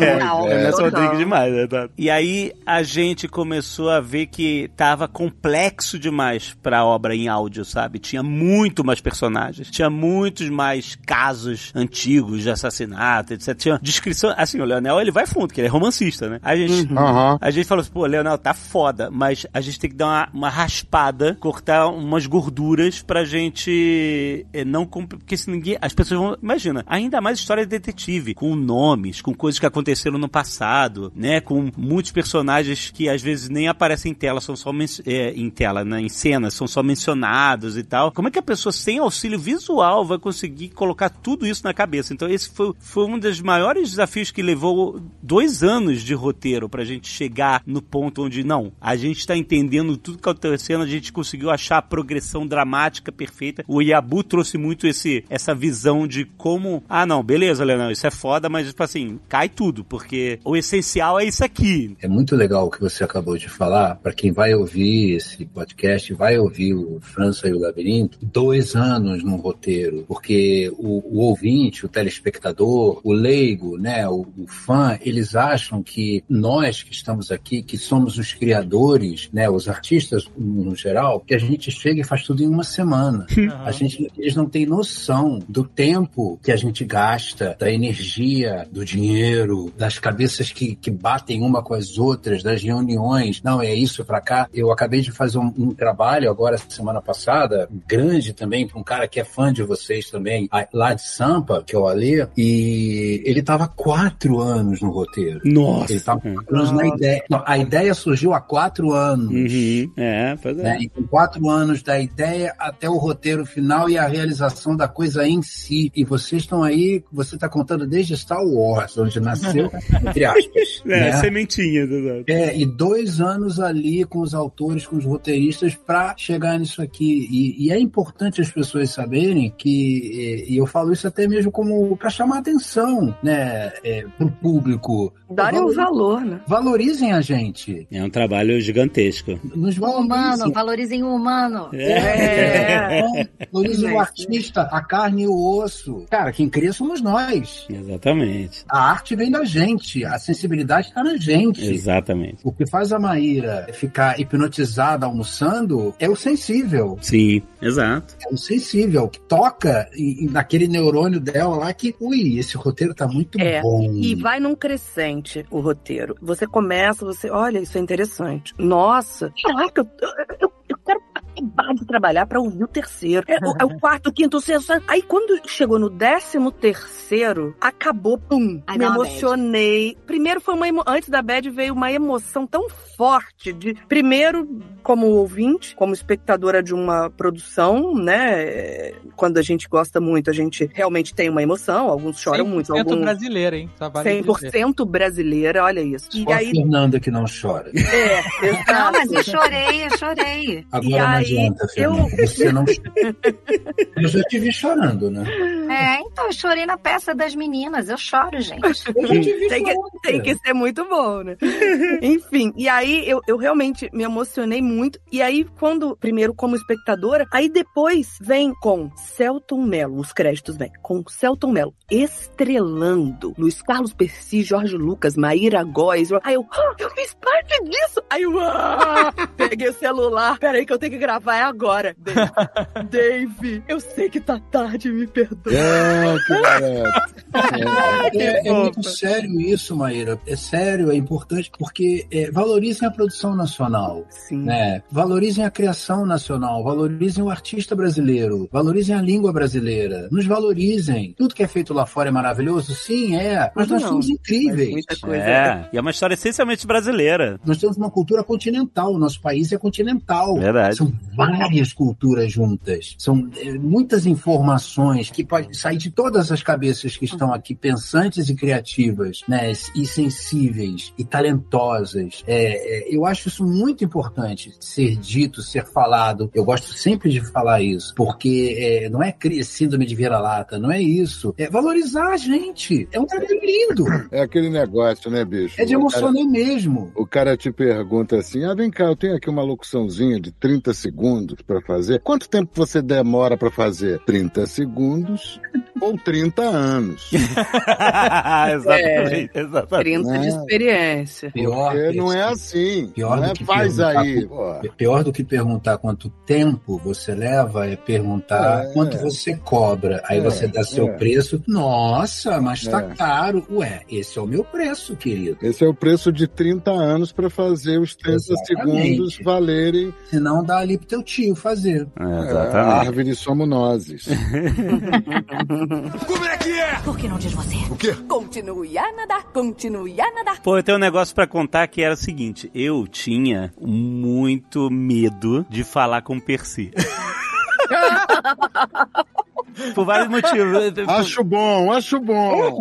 É, é Nelson. Rodrigues demais, né? tá? E aí a gente começou a ver que tava complexo demais pra obra em áudio, sabe? Tinha muito mais personagens, tinha muitos mais casos antigos de assassinato, etc. Tinha descrição. Assim, o Leonel ele vai fundo, que ele é romancista, né? A gente. Aham. A gente falou assim, pô, Leonel, tá foda, mas a gente tem que dar uma, uma raspada, cortar umas gorduras pra gente eh, não... Porque se ninguém... As pessoas vão... Imagina, ainda mais história de detetive, com nomes, com coisas que aconteceram no passado, né? Com muitos personagens que às vezes nem aparecem em tela, são só... eh, em tela, né? Em cenas, são só mencionados e tal. Como é que a pessoa sem auxílio visual vai conseguir colocar tudo isso na cabeça? Então esse foi, foi um dos maiores desafios que levou dois anos de roteiro pra gente chegar no ponto onde, não, a gente tá entendendo tudo que acontecendo, a gente conseguiu achar a progressão dramática perfeita. O Yabu trouxe muito esse, essa visão de como, ah não, beleza, Leonel, isso é foda, mas tipo assim, cai tudo, porque o essencial é isso aqui. É muito legal o que você acabou de falar. Para quem vai ouvir esse podcast, vai ouvir o França e o Labirinto, dois anos no roteiro, porque o, o ouvinte, o telespectador, o leigo, né, o, o fã, eles acham que nós que estamos aqui, que somos os criadores, né, os artistas no geral, que a gente chega e faz tudo em uma semana. A gente, eles não têm noção do tempo que a gente gasta, da energia, do dinheiro, das cabeças que, que batem uma com as outras, das reuniões. Não, é isso pra cá. Eu acabei de fazer um, um trabalho agora, semana passada, grande também, para um cara que é fã de vocês também, lá de Sampa, que o Alê, e ele tava quatro anos no roteiro. Nossa. Ele tava quatro anos na ideia. Não, a ideia surgiu há quatro anos. Uhum. É, pois é. Né? E com quatro anos da ideia até o roteiro final e a realização da coisa em si. E vocês estão aí, você está contando desde Star Wars, onde nasceu, entre aspas. É, né? sementinhas, exato. É, e dois anos ali com os autores, com os roteiristas, para chegar nisso aqui. E, e é importante as pessoas saberem que, e eu falo isso até mesmo como para chamar atenção, né, é, pro público. Darem um valor, né? Valorizem a gente. É um trabalho gigantesco. Nos Humano, valorizem. valorizem o humano. É. Valorizem o Mas- artista, a carne e o osso. Cara, quem cria somos nós. Exatamente. A arte vem da gente, a sensibilidade está na gente. Exatamente. O que faz a Maíra ficar hipnotizada almoçando é o sensível. Sim, exato. É o sensível, que toca naquele neurônio dela lá que, ui, esse roteiro tá muito É, bom. E vai num crescente o roteiro. Você começa, você, olha, isso é interessante. Nossa, caraca, eu, eu, eu quero acabar de trabalhar pra ouvir o terceiro. É, o, é o quarto, o quinto, o sexto. Aí quando chegou no décimo terceiro, acabou, pum, Aí me emocionei. Primeiro foi uma emo... antes da bad veio uma emoção tão forte de primeiro como ouvinte, como espectadora de uma produção, né? Quando a gente gosta muito, a gente realmente tem uma emoção, alguns choram muito, 100% alguns brasileira, hein? Trabalho dizer. 100% brasileira, olha isso. E Só a aí, Fernanda que não chora. é, Não, exato. mas eu chorei, eu chorei. Agora E não aí, adianta, Fernanda. Você não Eu já te vi chorando, né? É, então eu chorei na peça das meninas. Eu choro, gente. Eu Tem que, tem que ser muito bom, né? Enfim, e aí eu, eu realmente me emocionei muito. E aí, quando, primeiro como espectadora, aí depois vem com Celton Mello, os créditos vêm, com Celton Mello estrelando Luiz Carlos Percy, Jorge Lucas, Maíra Góes. Aí eu, ah, eu fiz parte disso! Aí eu, ah, peguei o celular, peraí que eu tenho que gravar, é agora. Dave, Dave, eu sei que tá tarde, me perdoa. É, que barato. É, é muito sério isso, Maíra. É sério, é importante porque é, valorizem a produção nacional. Sim. né? Valorizem a criação nacional, valorizem o artista brasileiro, valorizem a língua brasileira, nos valorizem. Tudo que é feito lá fora é maravilhoso? Sim, é. Mas nós Não, somos incríveis. muita coisa. É, e é uma história essencialmente brasileira. Nós temos uma cultura continental, o nosso país é continental. Verdade. São várias culturas juntas. São é, muitas informações que pode, sai de todas as cabeças que estão aqui pensantes e criativas, né, e sensíveis e talentosas. É, é, eu acho isso muito importante ser dito, ser falado. Eu gosto sempre de falar isso, porque é, não é síndrome de vira-lata, não é isso. É valorizar a gente. É um trabalho lindo. É aquele negócio, né, bicho? É de emocionar mesmo. O cara te pergunta assim: ah, vem cá, eu tenho aqui uma locuçãozinha de 30 segundos pra fazer. Quanto tempo você demora pra fazer? 30 segundos ou 30 anos. exatamente, exatamente. 30 de experiência. Pior, Porque não é assim. Pior não do é que faz aí. com-. Pior do que perguntar quanto tempo você leva é perguntar É. quanto você cobra. Aí É, você dá seu é. preço. Nossa, mas tá É. caro. Ué, esse é o meu preço, querido. Esse é o preço de 30 anos pra fazer os 30 Exatamente. segundos valerem Senão dá ali pro teu tio fazer. é, a árvore somos nozes. Como é que é? Por que não diz você? O quê? Continue a nadar, continue a nadar. Pô, eu tenho um negócio pra contar que era o seguinte: eu tinha muito medo de falar com o Percy. Por vários motivos. Acho bom, acho bom.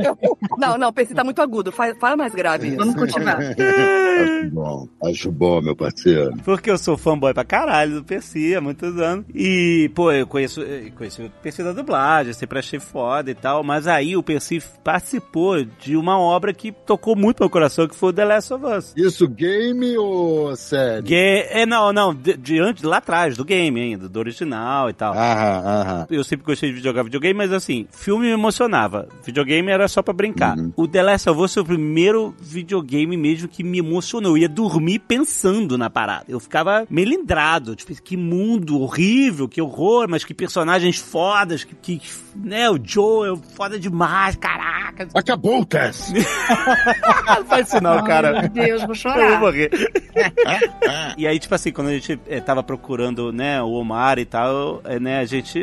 Não, não, Percy tá muito agudo. Fala, fala mais grave isso. Vamos continuar. acho bom, acho bom, meu parceiro. Porque eu sou fanboy pra caralho do Percy há muitos anos. E, pô, eu conheço, eu conheci o Percy da dublagem, sempre achei foda e tal. Mas aí o Percy participou de uma obra que tocou muito meu coração, que foi o The Last of Us. Isso, game ou série? Ga- é, não, não, de, de antes, lá atrás, do game ainda, do original e tal. Aham, aham. Eu sempre gostei de jogar videogame, mas assim, filme me emocionava. Videogame era só pra brincar. O The Last of Us foi o primeiro videogame mesmo que me emocionou. Eu ia dormir pensando na parada. Eu ficava melindrado. Tipo, que mundo horrível, que horror, mas que personagens fodas, que, que né, o Joe é foda demais, caraca. Acabou o teste. Não faz isso não, cara. Meu Deus, vou Eu vou chorar. morrer. e aí, tipo assim, quando a gente eh, tava procurando, né, o Omar e tal, né, a gente,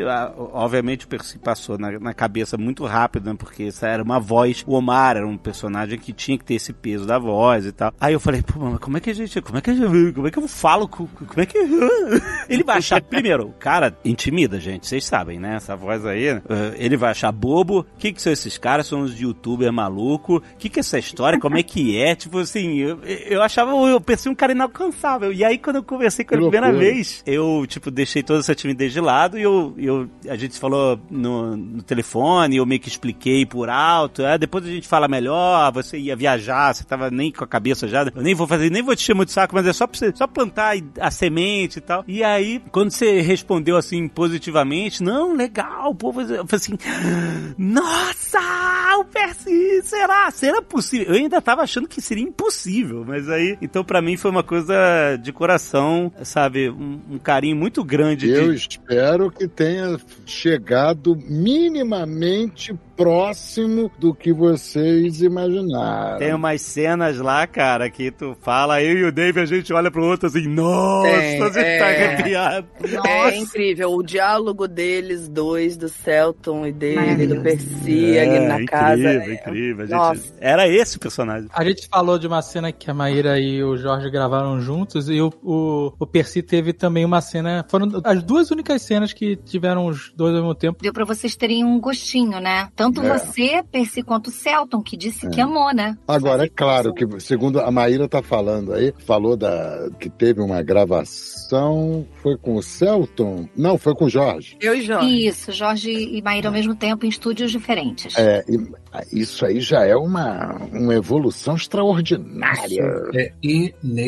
obviamente, o Percy passou na, na cabeça muito rápido, né, porque essa era uma voz, o Omar era um personagem que tinha que ter esse peso da voz e tal. Aí eu falei, pô, mas como é que a gente, como é que a gente, como é que eu falo, com- como é que... Ele vai achar, primeiro, o cara intimida, gente, vocês sabem, né, essa voz aí, eh, ele vai achar bobo, o que que são esses caras, são os youtubers maluco, o que que é essa história, como é que é, tipo assim, eu, eu achava, eu pensei um cara inalcançável, e aí quando eu conversei com ele a Que primeira vez, eu, tipo, deixei toda essa timidez de lado e eu, eu a gente falou no, no telefone, eu meio que expliquei por alto, ah, depois a gente fala melhor, você ia viajar, você tava nem com a cabeça já, eu nem vou fazer, nem vou te encher muito saco, mas é só pra você, só plantar a semente e tal. E aí, quando você respondeu assim positivamente, não, legal, pô, eu falei assim, nossa, o Percy, será? Será possível? Eu ainda tava achando que seria impossível, mas aí, então pra mim foi uma coisa de coração, sabe, um, um carinho muito grande Eu de, espero que tenha chegado minimamente próximo do que vocês imaginaram. Tem umas cenas lá, cara, que tu fala, eu e o Dave, a gente olha pro outro assim, nossa, Tem, a gente é. tá arrepiado. É incrível. O diálogo deles dois, do Celton e dele, do Percy, ali na incrível, casa. é- incrível. A gente- Nossa. Era esse o personagem. A gente falou de uma cena que a Maíra e o Jorge gravaram juntos e o, o, o Percy teve também uma cena. Foram as duas únicas cenas que tiveram os dois ao mesmo tempo. Deu pra vocês terem um gostinho, né? Tanto É. você, Percy, quanto o Celton, que disse que amou, né? Agora, é claro que, segundo a Maíra tá falando aí, falou da, que teve uma gravação, foi com o Celton? Não, foi com o Jorge. Eu e Jorge. Isso, Jorge e Maíra ao mesmo tempo em estúdios diferentes. É, e isso aí já é uma, uma evolução extraordinária. É.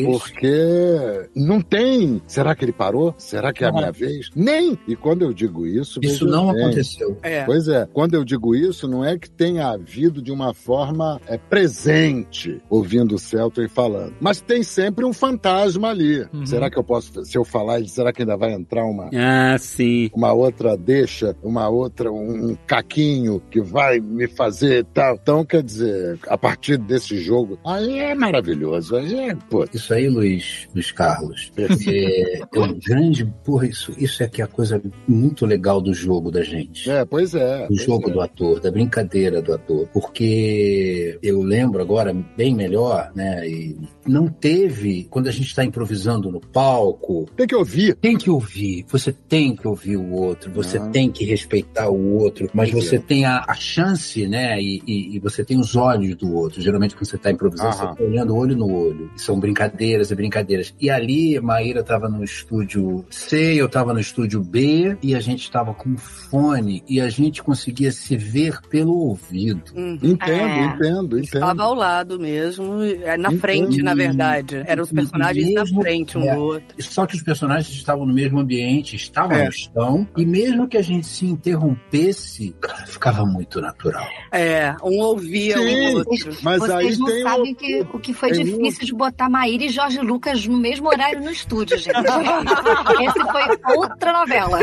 Porque não tem. Será que ele parou? Será que é a Não. minha vez? Nem! E quando eu digo isso. Isso não bem, aconteceu. É. Pois é, quando eu digo isso, não é que tenha havido de uma forma é, presente ouvindo o Celton falando, mas tem sempre um fantasma ali. Uhum. Será que eu posso, se eu falar, será que ainda vai entrar uma, Ah, sim. uma outra deixa, uma outra, um, um caquinho que vai me fazer tal? Então, quer dizer, a partir desse jogo, aí é maravilhoso. Aí é, pô, Isso aí, Luiz, Luiz Carlos, é, é um grande. Porra, isso, isso é que é a coisa muito legal do jogo da gente. é, pois é. do jogo é. do ator. ator, da brincadeira do ator, porque eu lembro agora bem melhor, né? E não teve quando a gente está improvisando no palco. Tem que ouvir. Tem que ouvir. Você tem que ouvir o outro. Você Ah. tem que respeitar o outro. Mas você tem a, a chance, né? E, e- e você tem os olhos do outro. Geralmente quando você está improvisando, Aham. você está olhando olho no olho. E são brincadeiras e brincadeiras. E ali, Maíra estava no estúdio C, eu estava no estúdio B, e a gente estava com fone e a gente conseguia se ver pelo ouvido. Hum. Entendo, É. entendo, Estava entendo. ao lado mesmo, é, na Entendo. frente, na verdade. Eram os personagens na Mesmo- frente um é. do outro. Só que os personagens estavam no mesmo ambiente, estavam, É. estão, e mesmo que a gente se interrompesse, cara, ficava muito natural. É, um ouvia Sim. o outro. Mas aí Vocês não tem sabem o- que, o que foi tem difícil de botar Maíra e Jorge Lucas no mesmo horário no estúdio, gente. Esse foi outra novela.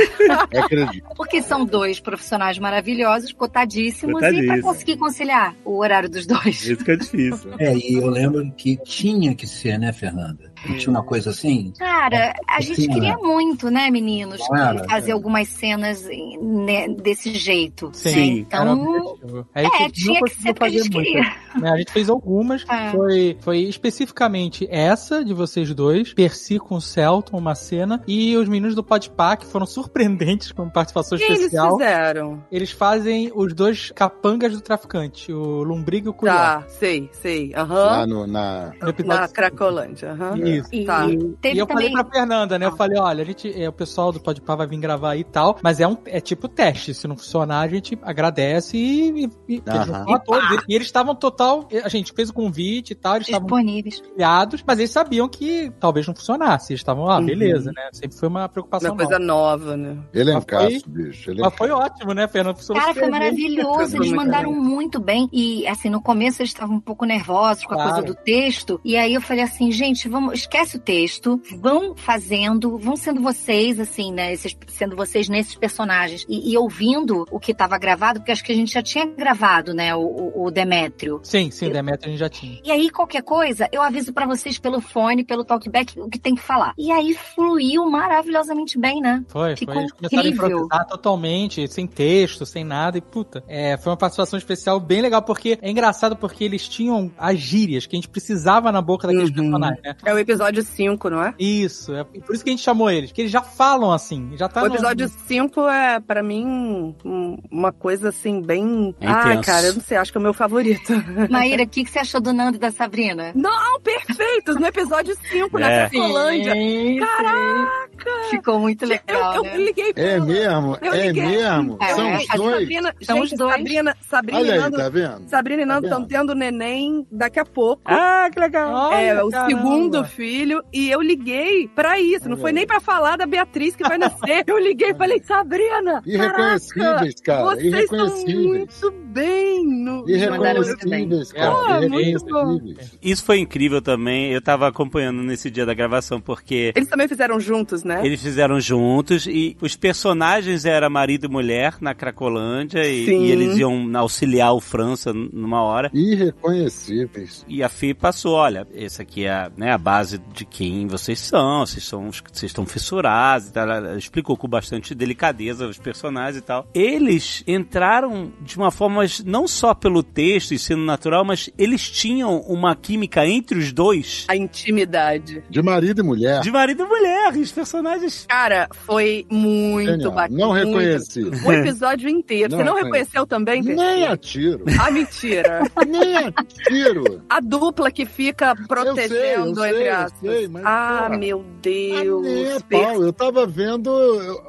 Acredito. Porque são dois profissionais maravilhosos, cotadíssimos, e pra conseguir conciliar o horário dos dois. Isso que é difícil. É, e eu lembro que tinha que ser, né, Fernanda? Tinha uma coisa assim. Cara, a gente Sim, queria é. muito, né, meninos, era? fazer algumas cenas né, desse jeito. Sim. né? Sim. Era Então, é, a gente não tinha que conseguiu ser porque a fazer gente muitas, queria. né? A gente fez algumas. É. Foi, foi especificamente essa de vocês dois, Percy com o Celton, uma cena, e os meninos do Podpah, que foram surpreendentes com participação que eles especial. fizeram? Eles fazem os dois capangas do traficante, o Lombriga e o Curió. Tá, sei, sei. Lá Aham. no, na... No Na Cracolândia. aham. Isso. E Tá. teve e eu também. falei pra Fernanda, né? Eu falei, olha, a gente, é, o pessoal do Podpah vai vir gravar aí e tal, mas é um é tipo teste. Se não funcionar, a gente agradece e, e, e eles. E eles estavam total. A gente fez o convite e tal, eles estavam disponíveis. pilhados, mas eles sabiam que talvez não funcionasse. Eles estavam, ah, Uhum. beleza, né? Sempre foi uma preocupação. Uma coisa nova. né? Ele é encaixo, bicho. Ele é Mas foi ótimo, né, Fernanda? Cara, foi maravilhoso. Eles mandaram muito bem. E, assim, no começo eles estavam um pouco nervosos com a Claro. coisa do texto. E aí eu falei assim, gente, vamos, esquece o texto, vão fazendo, vão sendo vocês, assim, né? Esses, sendo vocês nesses personagens. E, e ouvindo o que estava gravado, porque acho que a gente já tinha gravado, né? O, o, Demétrio. Sim, sim, o Demetrio a gente já tinha. E aí, qualquer coisa, eu aviso pra vocês pelo fone, pelo talkback, o que tem que falar. E aí fluiu maravilhosamente bem, né? Foi, Ficou foi. Eles começaram a incrível. improvisar totalmente, sem texto, sem nada, e puta. É, foi uma participação especial bem legal, porque é engraçado porque eles tinham as gírias que a gente precisava na boca daqueles Uhum. personagens, né? É o episódio 5, não é? Isso, é por isso que a gente chamou eles, que eles já falam assim, já tá o no- episódio 5 é, pra mim, um- uma coisa assim, bem. É ah, cara, eu não sei, acho que é o meu favorito. Maíra, o que, que você achou do Nando e da Sabrina? Não, perfeitos! No episódio 5, na É. Cracolândia. Caraca! Ficou muito legal, eu, né? eu liguei É mesmo? Eu É liguei. mesmo? É, São os A dois? Sabrina, São gente, os dois. Sabrina, Sabrina Olha e aí, Nando, tá vendo? Sabrina e Nando Tá estão vendo? tendo neném daqui a pouco. Ah, que legal. é, Olha, o caramba. segundo filho, e eu liguei pra isso. Não foi nem pra falar da Beatriz que vai nascer. Eu liguei e falei, Sabrina! Irreconhecíveis, cara. Vocês estão Irreconhecíveis. muito bem no. Irreconhecíveis, cara. Muito bom. Irreconhecíveis. Isso foi incrível também. Eu tava acompanhando nesse dia da gravação, porque Eles também fizeram juntos, né? eles fizeram juntos e os personagens eram marido e mulher na Cracolândia e, Sim. e eles iam auxiliar o França numa hora. Irreconhecíveis. E a FI passou, olha, essa aqui é né, a base de quem vocês são, vocês são, vocês estão fissurados e tal. Ela explicou com bastante delicadeza os personagens e tal. Eles entraram de uma forma não só pelo texto e sendo natural, mas eles tinham uma química entre os dois A intimidade. De marido e mulher. de marido e mulher. Os personagens. Cara, foi muito Genial. bacana. Não reconheci. O episódio inteiro. Não Você não reconheci. reconheceu também, Pedro? Nem a tiro. Ah, mentira. Nem a tiro. A dupla que fica protegendo, eu sei, entre sei, mas, ah, meu Deus. nem a Per- pau. Eu tava vendo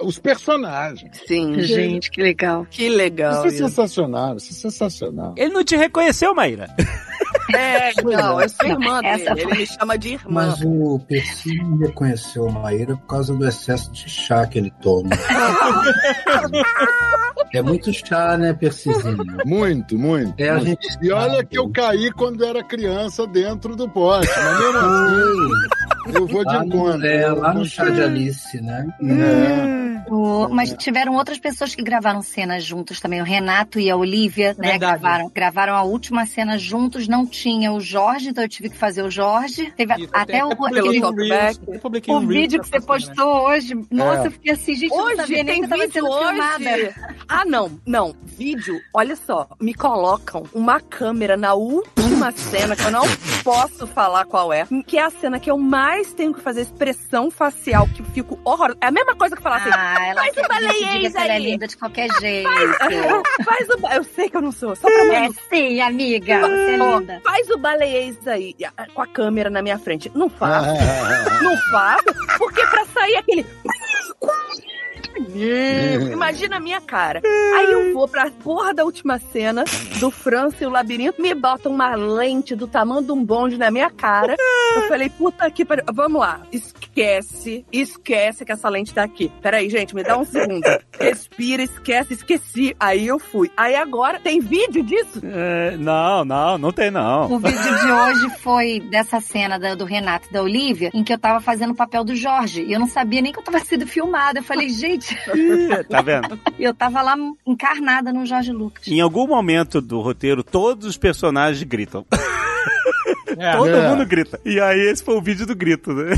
os personagens. Sim. Gente, que legal. Que legal. Isso é sensacional, isso é sensacional. Ele não te reconheceu, Maíra. É, não, eu sou irmã dele. Ele me chama de irmã. Mas o Percy não reconheceu a Maíra por causa do excesso de chá que ele toma. é muito chá, né, Percyzinho? Muito, muito. É, a gente E olha que eu caí quando era criança dentro do poste, mas mesmo assim, eu vou de conta. é, lá no chá de Alice, né? É. O- mas tiveram outras pessoas que gravaram cenas juntos também. O Renato e a Olivia, né? Verdade. Gravaram, gravaram a última cena juntos. Não tinha o Jorge, então eu tive que fazer o Jorge. Teve Isso, até o, aquele- o vídeo que você né? postou hoje. Nossa, É. eu fiquei assim, gente, eu não Hoje sabia nem tem que tava vídeo sendo filmada. hoje. Ah, não, não. Vídeo, olha só, me colocam uma câmera na última cena, que eu não posso falar qual é, que é a cena que eu mais tenho que fazer expressão facial, que eu fico horrorosa. É a mesma coisa que falar assim, Ah, ela faz quer o que a gente diga baleiês que ela é aí. linda de qualquer jeito. Faz o... ba- Eu sei que eu não sou, só pra É sim, amiga. Você é Ó, linda. Faz o baleiês aí, com a câmera na minha frente. Não faço. Não faço, porque pra sair aquele. Imagina a minha cara. Aí eu vou pra porra da última cena do França e o labirinto, me botam uma lente do tamanho de um bonde na minha cara. Eu falei, puta que pariu. Vamos lá, esquece, esquece que essa lente tá aqui. Peraí, gente, me dá um segundo. Respira, esquece, esqueci. Aí eu fui. Aí agora, tem vídeo disso? É, não, não, não tem não. O vídeo de hoje foi dessa cena da- do Renato e da Olivia, em que eu tava fazendo o papel do Jorge. E eu não sabia nem que eu tava sendo filmada. Eu falei, gente, tá vendo? eu tava lá encarnada no Jorge Lucas. Em algum momento do roteiro, todos os personagens gritam. É. Todo É. mundo grita. E aí, esse foi o vídeo do grito, né?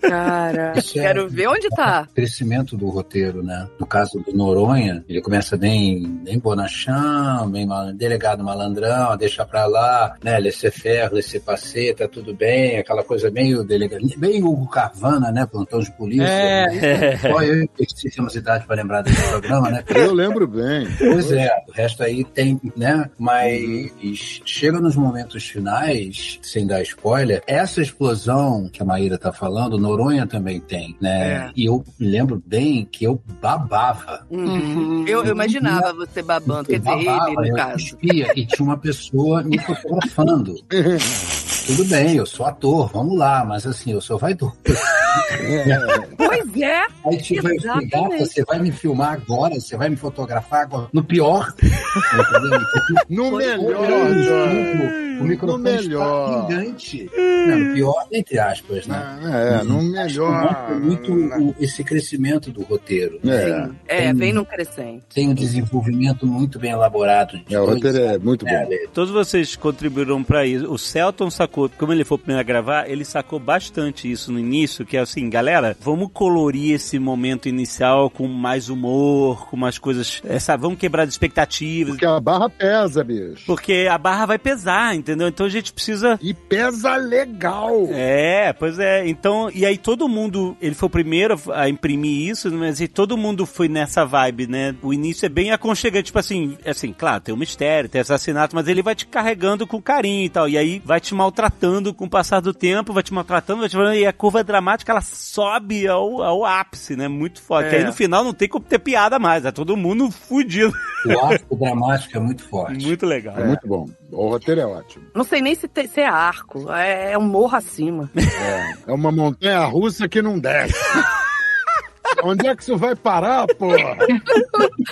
Cara, Isso é- quero ver onde tá. crescimento do roteiro, né? No caso do Noronha, ele começa bem, bem bonachão, bem mal- delegado malandrão, deixa pra lá, né? Laissez-faire, laissez-passer, tá tudo bem, aquela coisa meio delegado, bem Hugo Carvana, né? Plantão de polícia. É. Só eu temos idade pra lembrar desse programa, né? Eu lembro bem. Pois é, o resto aí tem, né? Mas chega nos momentos finais, sem dar spoiler, essa explosão que a Maíra tá falando, o Noronha também tem, né? É. E eu me lembro bem que eu babava. Uhum. Eu, eu imaginava você babando, quer dizer, Eu babava, ele, no eu caso. cuspia e tinha uma pessoa me fotografando. Tudo bem, eu sou ator, vamos lá, mas assim, eu sou vaidoso. Pois é. Aí tipo, eu falei, gata, Exatamente. você vai me filmar agora? Você vai me fotografar agora? No pior. No melhor. O microfone No melhor. está gigante. Não, pior, entre aspas, né? É, no Acho que melhor. mostra muito o- esse crescimento do roteiro. né? É. É, vem no crescente. Tem um desenvolvimento muito bem elaborado. de É, o roteiro é muito bom. É, Todos vocês contribuíram pra isso. O Celton sacou, como ele foi o primeiro a gravar, ele sacou bastante isso no início, que é assim, galera, vamos colorir esse momento inicial com mais humor, com mais coisas, é, sabe, vamos quebrar as expectativas. Porque a barra pesa, bicho. Porque a barra vai pesar, entendeu? Então a gente precisa. E pesa legal. É, pois é. Então, e aí todo mundo, ele foi o primeiro a imprimir isso, mas e todo mundo foi nessa vibe, né? O início é bem aconchegante, tipo assim, é assim, claro, tem um mistério, tem assassinato, mas ele vai te carregando com carinho e tal. E aí vai te maltratando com o passar do tempo, vai te maltratando, vai te falando, e a curva dramática ela sobe ao, ao ápice, né? Muito forte. É. Que aí no final não tem como ter piada mais, é todo mundo fudido. O arco dramático é muito forte. Muito legal. É muito bom. O roteiro é ótimo. Não sei nem se, tem- se é arco, é, é um morro acima. É, é uma montanha russa que não desce. Onde é que isso vai parar, porra?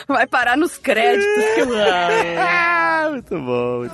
Vai parar nos créditos. Que eu... Ah, muito bom.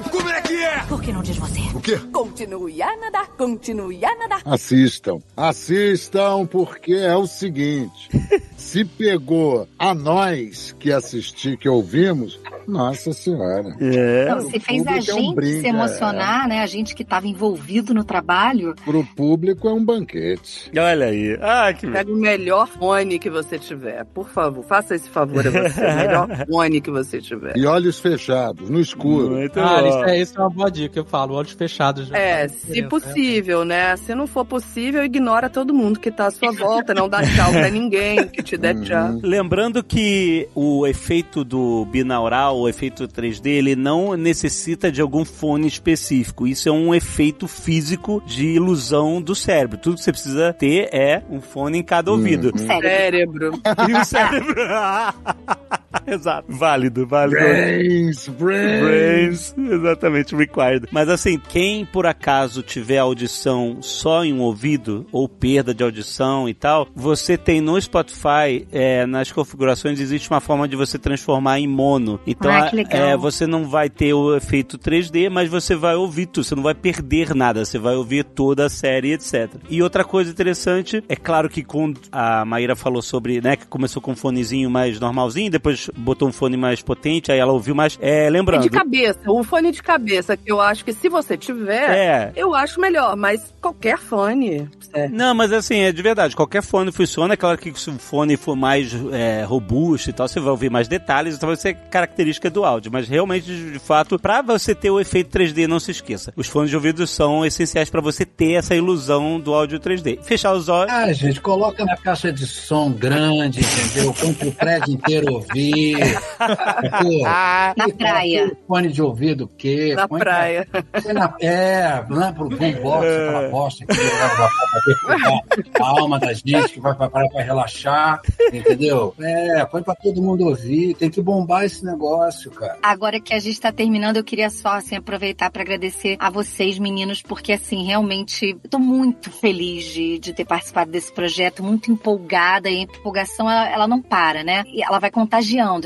Por que não diz você? O quê? Continue a nadar, continue a nadar. Assistam. Assistam, porque é o seguinte: se pegou a nós que assisti, que ouvimos, nossa senhora. É. Não, você fez a público é um gente brinde, se emocionar, né? A gente que estava envolvido no trabalho. Pro público é um banquete. Olha aí. Ah, que Pega o melhor fone que você tiver. Por favor, faça esse favor a você. O melhor fone que você tiver. E olhos fechados, no escuro. Muito Ah, isso é, isso é uma boa dica, eu falo, olhos fechados. já É, se diferença, possível, né? Se não for possível, ignora todo mundo que tá à sua volta. Não dá tchau pra ninguém que te der tchau. Lembrando que o efeito do binaural, o efeito 3D, ele não necessita de algum fone específico. Isso é um efeito físico de ilusão do cérebro. Tudo que você precisa ter é um fone em cada ouvido. Sério. Cérebro. E o cérebro. Exato. Válido, válido. Brains, brains. Brains, exatamente, required. Mas assim, quem por acaso tiver audição só em um ouvido, ou perda de audição e tal, você tem no Spotify, é, nas configurações, existe uma forma de você transformar em mono. Então, Ah, que legal. é, você não vai ter o efeito 3D, mas você vai ouvir tudo, você não vai perder nada, você vai ouvir toda a série, etc. E outra coisa interessante, é claro que quando a Maíra falou sobre, né, que começou com um fonezinho mais normalzinho, depois mais, botou um fone mais potente, aí ela ouviu mais. É, É lembrando. de cabeça, o fone de cabeça, que eu acho que se você tiver, É. eu acho melhor, mas qualquer fone. É. Não, mas assim, é de verdade. Qualquer fone funciona. É claro que se o fone for mais é, robusto e tal, você vai ouvir mais detalhes. Então vai ser característica do áudio. Mas realmente, de fato, pra você ter o efeito 3D, não se esqueça. Os fones de ouvido são essenciais pra você ter essa ilusão do áudio 3D. Fechar os olhos. Ah, gente, coloca na caixa de som grande, entendeu? Põe pro prédio inteiro ouvir. Pô, Na praia. Fone de ouvido, o quê? Na Põe praia. Põe na, é, lá pro boombox, aquela bosta que pra a alma da gente, que vai pra praia pra relaxar, entendeu? É, põe pra todo mundo ouvir. Tem que bombar esse negócio, cara. Agora que a gente tá terminando, eu queria só assim, aproveitar para agradecer a vocês, meninos, porque assim, realmente eu tô muito feliz de, de ter participado desse projeto, muito empolgada, e a empolgação ela, ela não para, né? E ela vai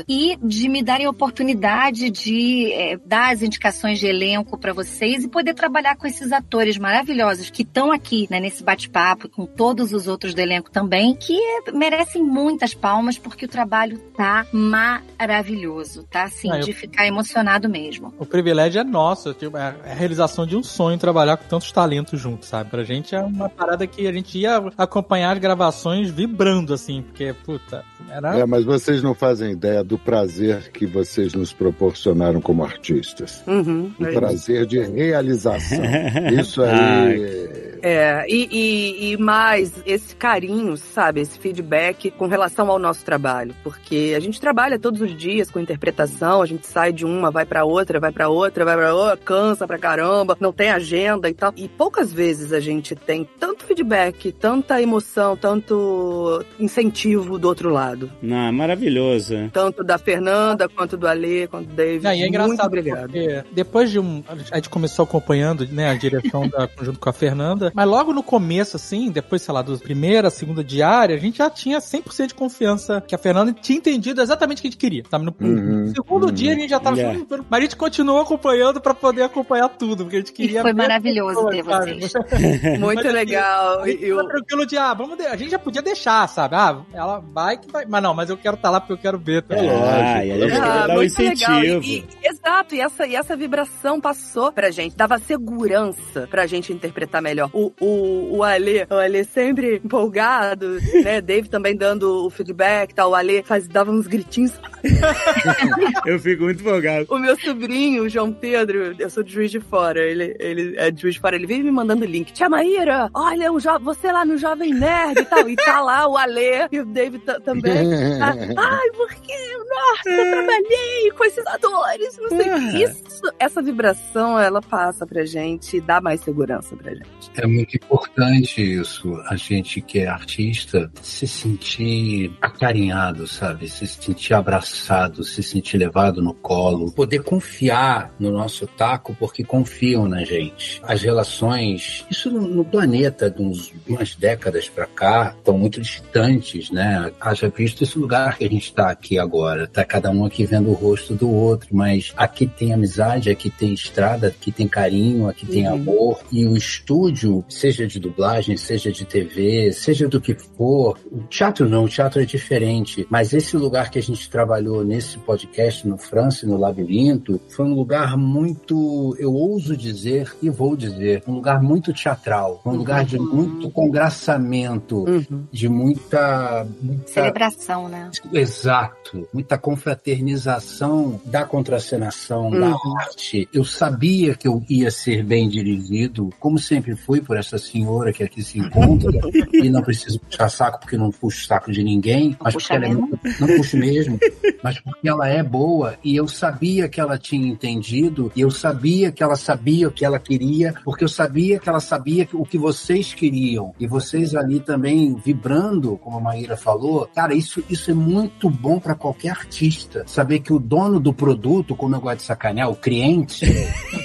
E de me darem a oportunidade de é, dar as indicações de elenco para vocês e poder trabalhar com esses atores maravilhosos que estão aqui, né, nesse bate-papo, com todos os outros do elenco também, que é, merecem muitas palmas, porque o trabalho tá maravilhoso, tá? Assim, Ah, eu- de ficar emocionado mesmo. O privilégio é nosso, tipo, é a realização de um sonho trabalhar com tantos talentos juntos, sabe? Pra gente é uma parada que a gente ia acompanhar as gravações vibrando, assim, porque, puta, era. É, mas vocês não fazem ideia do prazer que vocês nos proporcionaram como artistas. Uhum, O é isso. prazer de realização. Isso aí. É, e, e, e mais esse carinho, sabe, esse feedback com relação ao nosso trabalho, porque a gente trabalha todos os dias com interpretação, a gente sai de uma, vai pra outra, vai pra outra, vai pra outra, cansa pra caramba, não tem agenda e tal. E poucas vezes a gente tem tanto feedback, tanta emoção, tanto incentivo do outro lado. Não, é maravilhoso. Tanto da Fernanda, quanto do Ale, quanto do David. Não, e é Muito engraçado obrigado. porque depois de um. A gente começou acompanhando, né, a direção da, junto com a Fernanda, mas logo no começo, assim, depois, sei lá, da primeira, segunda diária, a gente já tinha 100% de confiança que a Fernanda tinha entendido exatamente o que a gente queria, sabe? No, Uhum, no segundo uhum. dia a gente já tava. Yeah. "Hum, Mas a gente continuou acompanhando pra poder acompanhar tudo, porque a gente E queria. foi ver maravilhoso ter vocês. sabe? Muito Mas, assim, legal. A gente E eu- tava tranquilo de, ah, vamos de... a gente já podia deixar, sabe? Ah, ela vai que vai. Mas não, mas eu quero estar lá porque eu quero ver. Tá? É lógico. Ah, e quer dar um muito legal. incentivo. E- e- exato, e essa, e essa vibração passou pra gente, dava segurança pra gente interpretar melhor. O, o, o Ale, o Ale sempre empolgado, né? Dave também dando o feedback e tal. O Ale faz, dava uns gritinhos. Eu fico muito empolgado. O meu sobrinho, o João Pedro, eu sou de Juiz de Fora, ele, ele é de Juiz de Fora, ele vive me mandando link. Tia Maíra, olha, o jo- você lá no Jovem Nerd e tal. E tá lá o Ale e o Dave ta- também. Tá, Ai, porque, nossa, eu trabalhei com esses atores, não sei o que. Isso, essa vibração, ela passa pra gente e dá mais segurança pra gente. É muito importante isso, a gente que é artista se sentir acarinhado, sabe? Se sentir abraçado, se sentir levado no colo, poder confiar no nosso taco porque confiam na gente. As relações, isso no, planeta, de uns, umas décadas pra cá, estão muito distantes, né? Haja visto esse lugar que a gente está aqui agora, tá cada um aqui vendo o rosto do outro, mas aqui tem amizade, aqui tem estrada, aqui tem carinho, aqui tem Uhum. amor e o estúdio, seja de dublagem, seja de TV, seja do que for, o teatro não, o teatro é diferente, mas esse lugar que a gente trabalhou nesse podcast no França e no Labirinto foi um lugar muito, eu ouso dizer e vou dizer, um lugar muito teatral, um lugar de muito congraçamento, Uhum. de muita, muita Celebração, né? Exato. Muita confraternização da contracenação, da Uhum. arte. Eu sabia que eu ia ser bem dirigido, como sempre fui por essa senhora que aqui se encontra, e não preciso puxar saco porque não puxo saco de ninguém, mas puxa porque ela é muito, não puxo mesmo, mas porque ela é boa e eu sabia que ela tinha entendido e eu sabia que ela sabia o que ela queria, porque eu sabia que ela sabia o que vocês queriam e vocês ali também vibrando, como a Maíra falou, cara, isso, isso é muito bom para qualquer artista. Saber que o dono do produto, como eu gosto de sacanear, o cliente,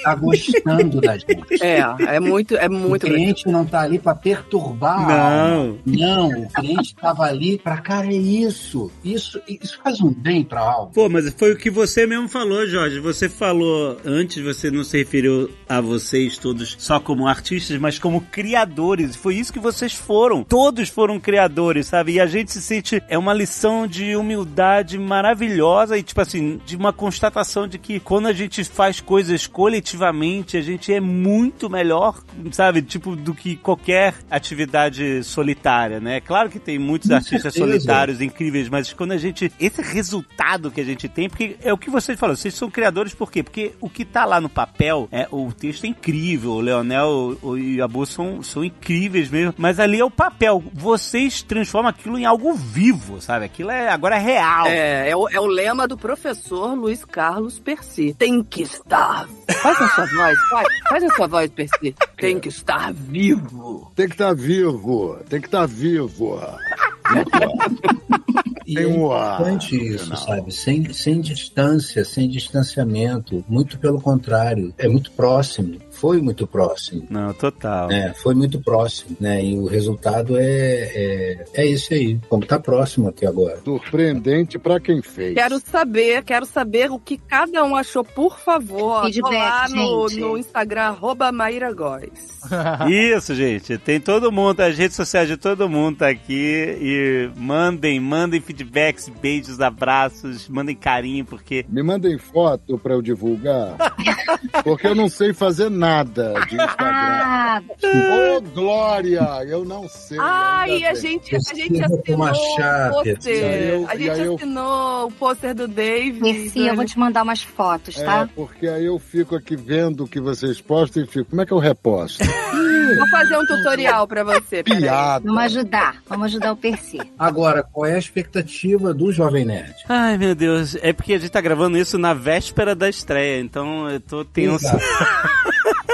tá gostando da gente. É, é muito, é muito cliente não tá ali para perturbar. Não. Não, o cliente estava ali para, cara, é isso. Isso, isso faz um bem para a alma. Pô, mas foi o que você mesmo falou, Jorge. Você falou antes, você não se referiu a vocês todos só como artistas, mas como criadores. Foi isso que vocês foram. Todos foram criadores, sabe? E a gente se sente. É uma lição de humildade maravilhosa e, tipo assim, de uma constatação de que quando a gente faz coisas coletivamente, a gente é muito melhor, sabe? Tipo, do que qualquer atividade solitária, né? Claro que tem muitos artistas certeza. solitários incríveis, mas quando a gente. Esse resultado que a gente tem, porque é o que vocês falaram, vocês são criadores por quê? Porque o que tá lá no papel, é o texto é incrível, o Leonel o- e a Bu são, são incríveis mesmo, mas ali é o papel. Vocês transformam aquilo em algo vivo, sabe? Aquilo é agora é real. É, é o, é o lema do professor Luiz Carlos Percy. Tem que estar. Faz a sua voz, faz, faz a sua voz, Percy. Tem que estar vivo. Tem que estar vivo, tem que estar vivo. E Tem é um ar importante isso, sabe? Sem, sem distância, sem distanciamento. Muito pelo contrário. É muito próximo. Foi muito próximo. Não, total. É, foi muito próximo, né? E o resultado é, é, é esse aí. Como tá próximo aqui agora. Surpreendente pra quem fez. Quero saber, quero saber o que cada um achou, por favor. Feedback, lá no, no Instagram, arroba Maíra Góes. Isso, gente. Tem todo mundo, as redes sociais de todo mundo tá aqui. E mandem, mandem feedbacks, beijos, abraços, mandem carinho, porque. Me mandem foto pra eu divulgar, porque eu não sei fazer nada de Instagram. Ah, Ô, Glória, eu não sei. Ai, a gente, a gente assinou o pôster. Eu- A gente aí eu- assinou o pôster do Dave. Percy, eu vou te mandar umas fotos, É, tá? porque aí eu fico aqui vendo o que vocês postam e fico, como é que eu reposto? Vou fazer um tutorial pra você. peraí. Piada. Vamos ajudar, vamos ajudar o Percy. Agora, qual é a expectativa do Jovem Nerd? Ai, meu Deus. É porque a gente tá gravando isso na véspera da estreia, então eu tô tenso.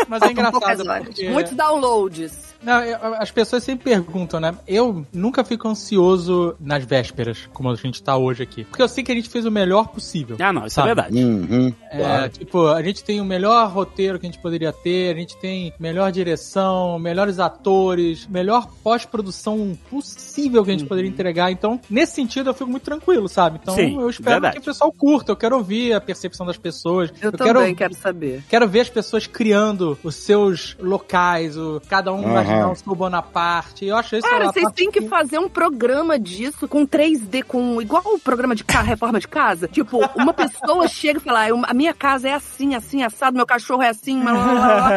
Mas é engraçado porque... Muitos downloads. Não, eu- as pessoas sempre perguntam, né? Eu nunca fico ansioso nas vésperas, como a gente tá hoje aqui. Porque eu sei que a gente fez o melhor possível. Ah, não, isso Sabe? é verdade. Uhum. É, Claro. tipo, a gente tem o melhor roteiro que a gente poderia ter, a gente tem melhor direção, melhores atores, melhor pós-produção possível que a gente poderia entregar. Então, nesse sentido, eu fico muito tranquilo, sabe? Então, Sim, eu espero verdade. que o pessoal curta, eu quero ouvir a percepção das pessoas. Eu, quero, também quero saber. quero ver as pessoas criando os seus locais, o, cada um Aham. imaginar o seu Bonaparte. Eu acho isso Cara, vocês têm que fazer um programa disso com 3D, com igual o programa de ca- reforma de casa. Tipo, uma pessoa chega e fala: "Ah, eu- a minha casa é assim, assim, assado, meu cachorro é assim, blá, blá, blá,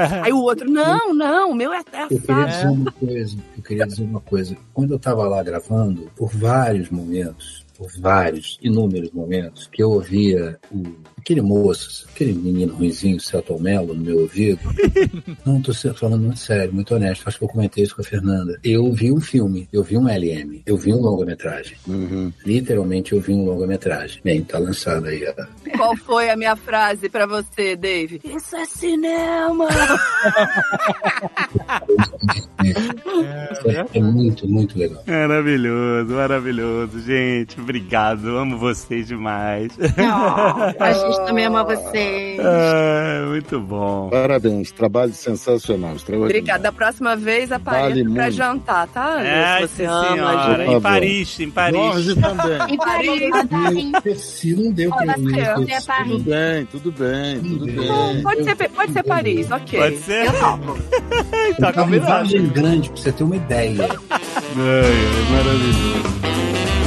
blá." aí o outro, não, não, o meu é, é Eu queria assado. dizer uma coisa. Eu queria dizer uma coisa. Quando eu estava lá gravando, por vários momentos, por vários, inúmeros momentos, que eu ouvia o, aquele moço, aquele menino ruizinho, Celton Mello, no meu ouvido. Não, tô falando muito sério, muito honesto. Acho que eu comentei isso com a Fernanda. Eu vi um filme, eu vi um LM, eu vi um longa-metragem. Uhum. Literalmente eu vi um longa-metragem. Bem, tá lançado aí. ó. Qual foi a minha frase pra você, Dave? Isso é cinema! É, é muito, muito legal. Maravilhoso, maravilhoso, gente. Obrigado, amo vocês demais. a gente também ama você. Ah, muito bom. Parabéns, trabalho sensacional. Obrigada. Da próxima vez apareça Vale pra muito. jantar, tá? É, Se sim, você ama, senhora. gente. Em. Paris, em Paris. Jorge também. E Paris, Paris. Percy não deu pra mim. É Paris. Tudo bem, tudo bem, tudo bem. Pode ser, pode ser Paris, ok. Pode ser? Eu topo. Tá combinado. Grande, pra você ter uma ideia. Ai, ai, maravilhoso.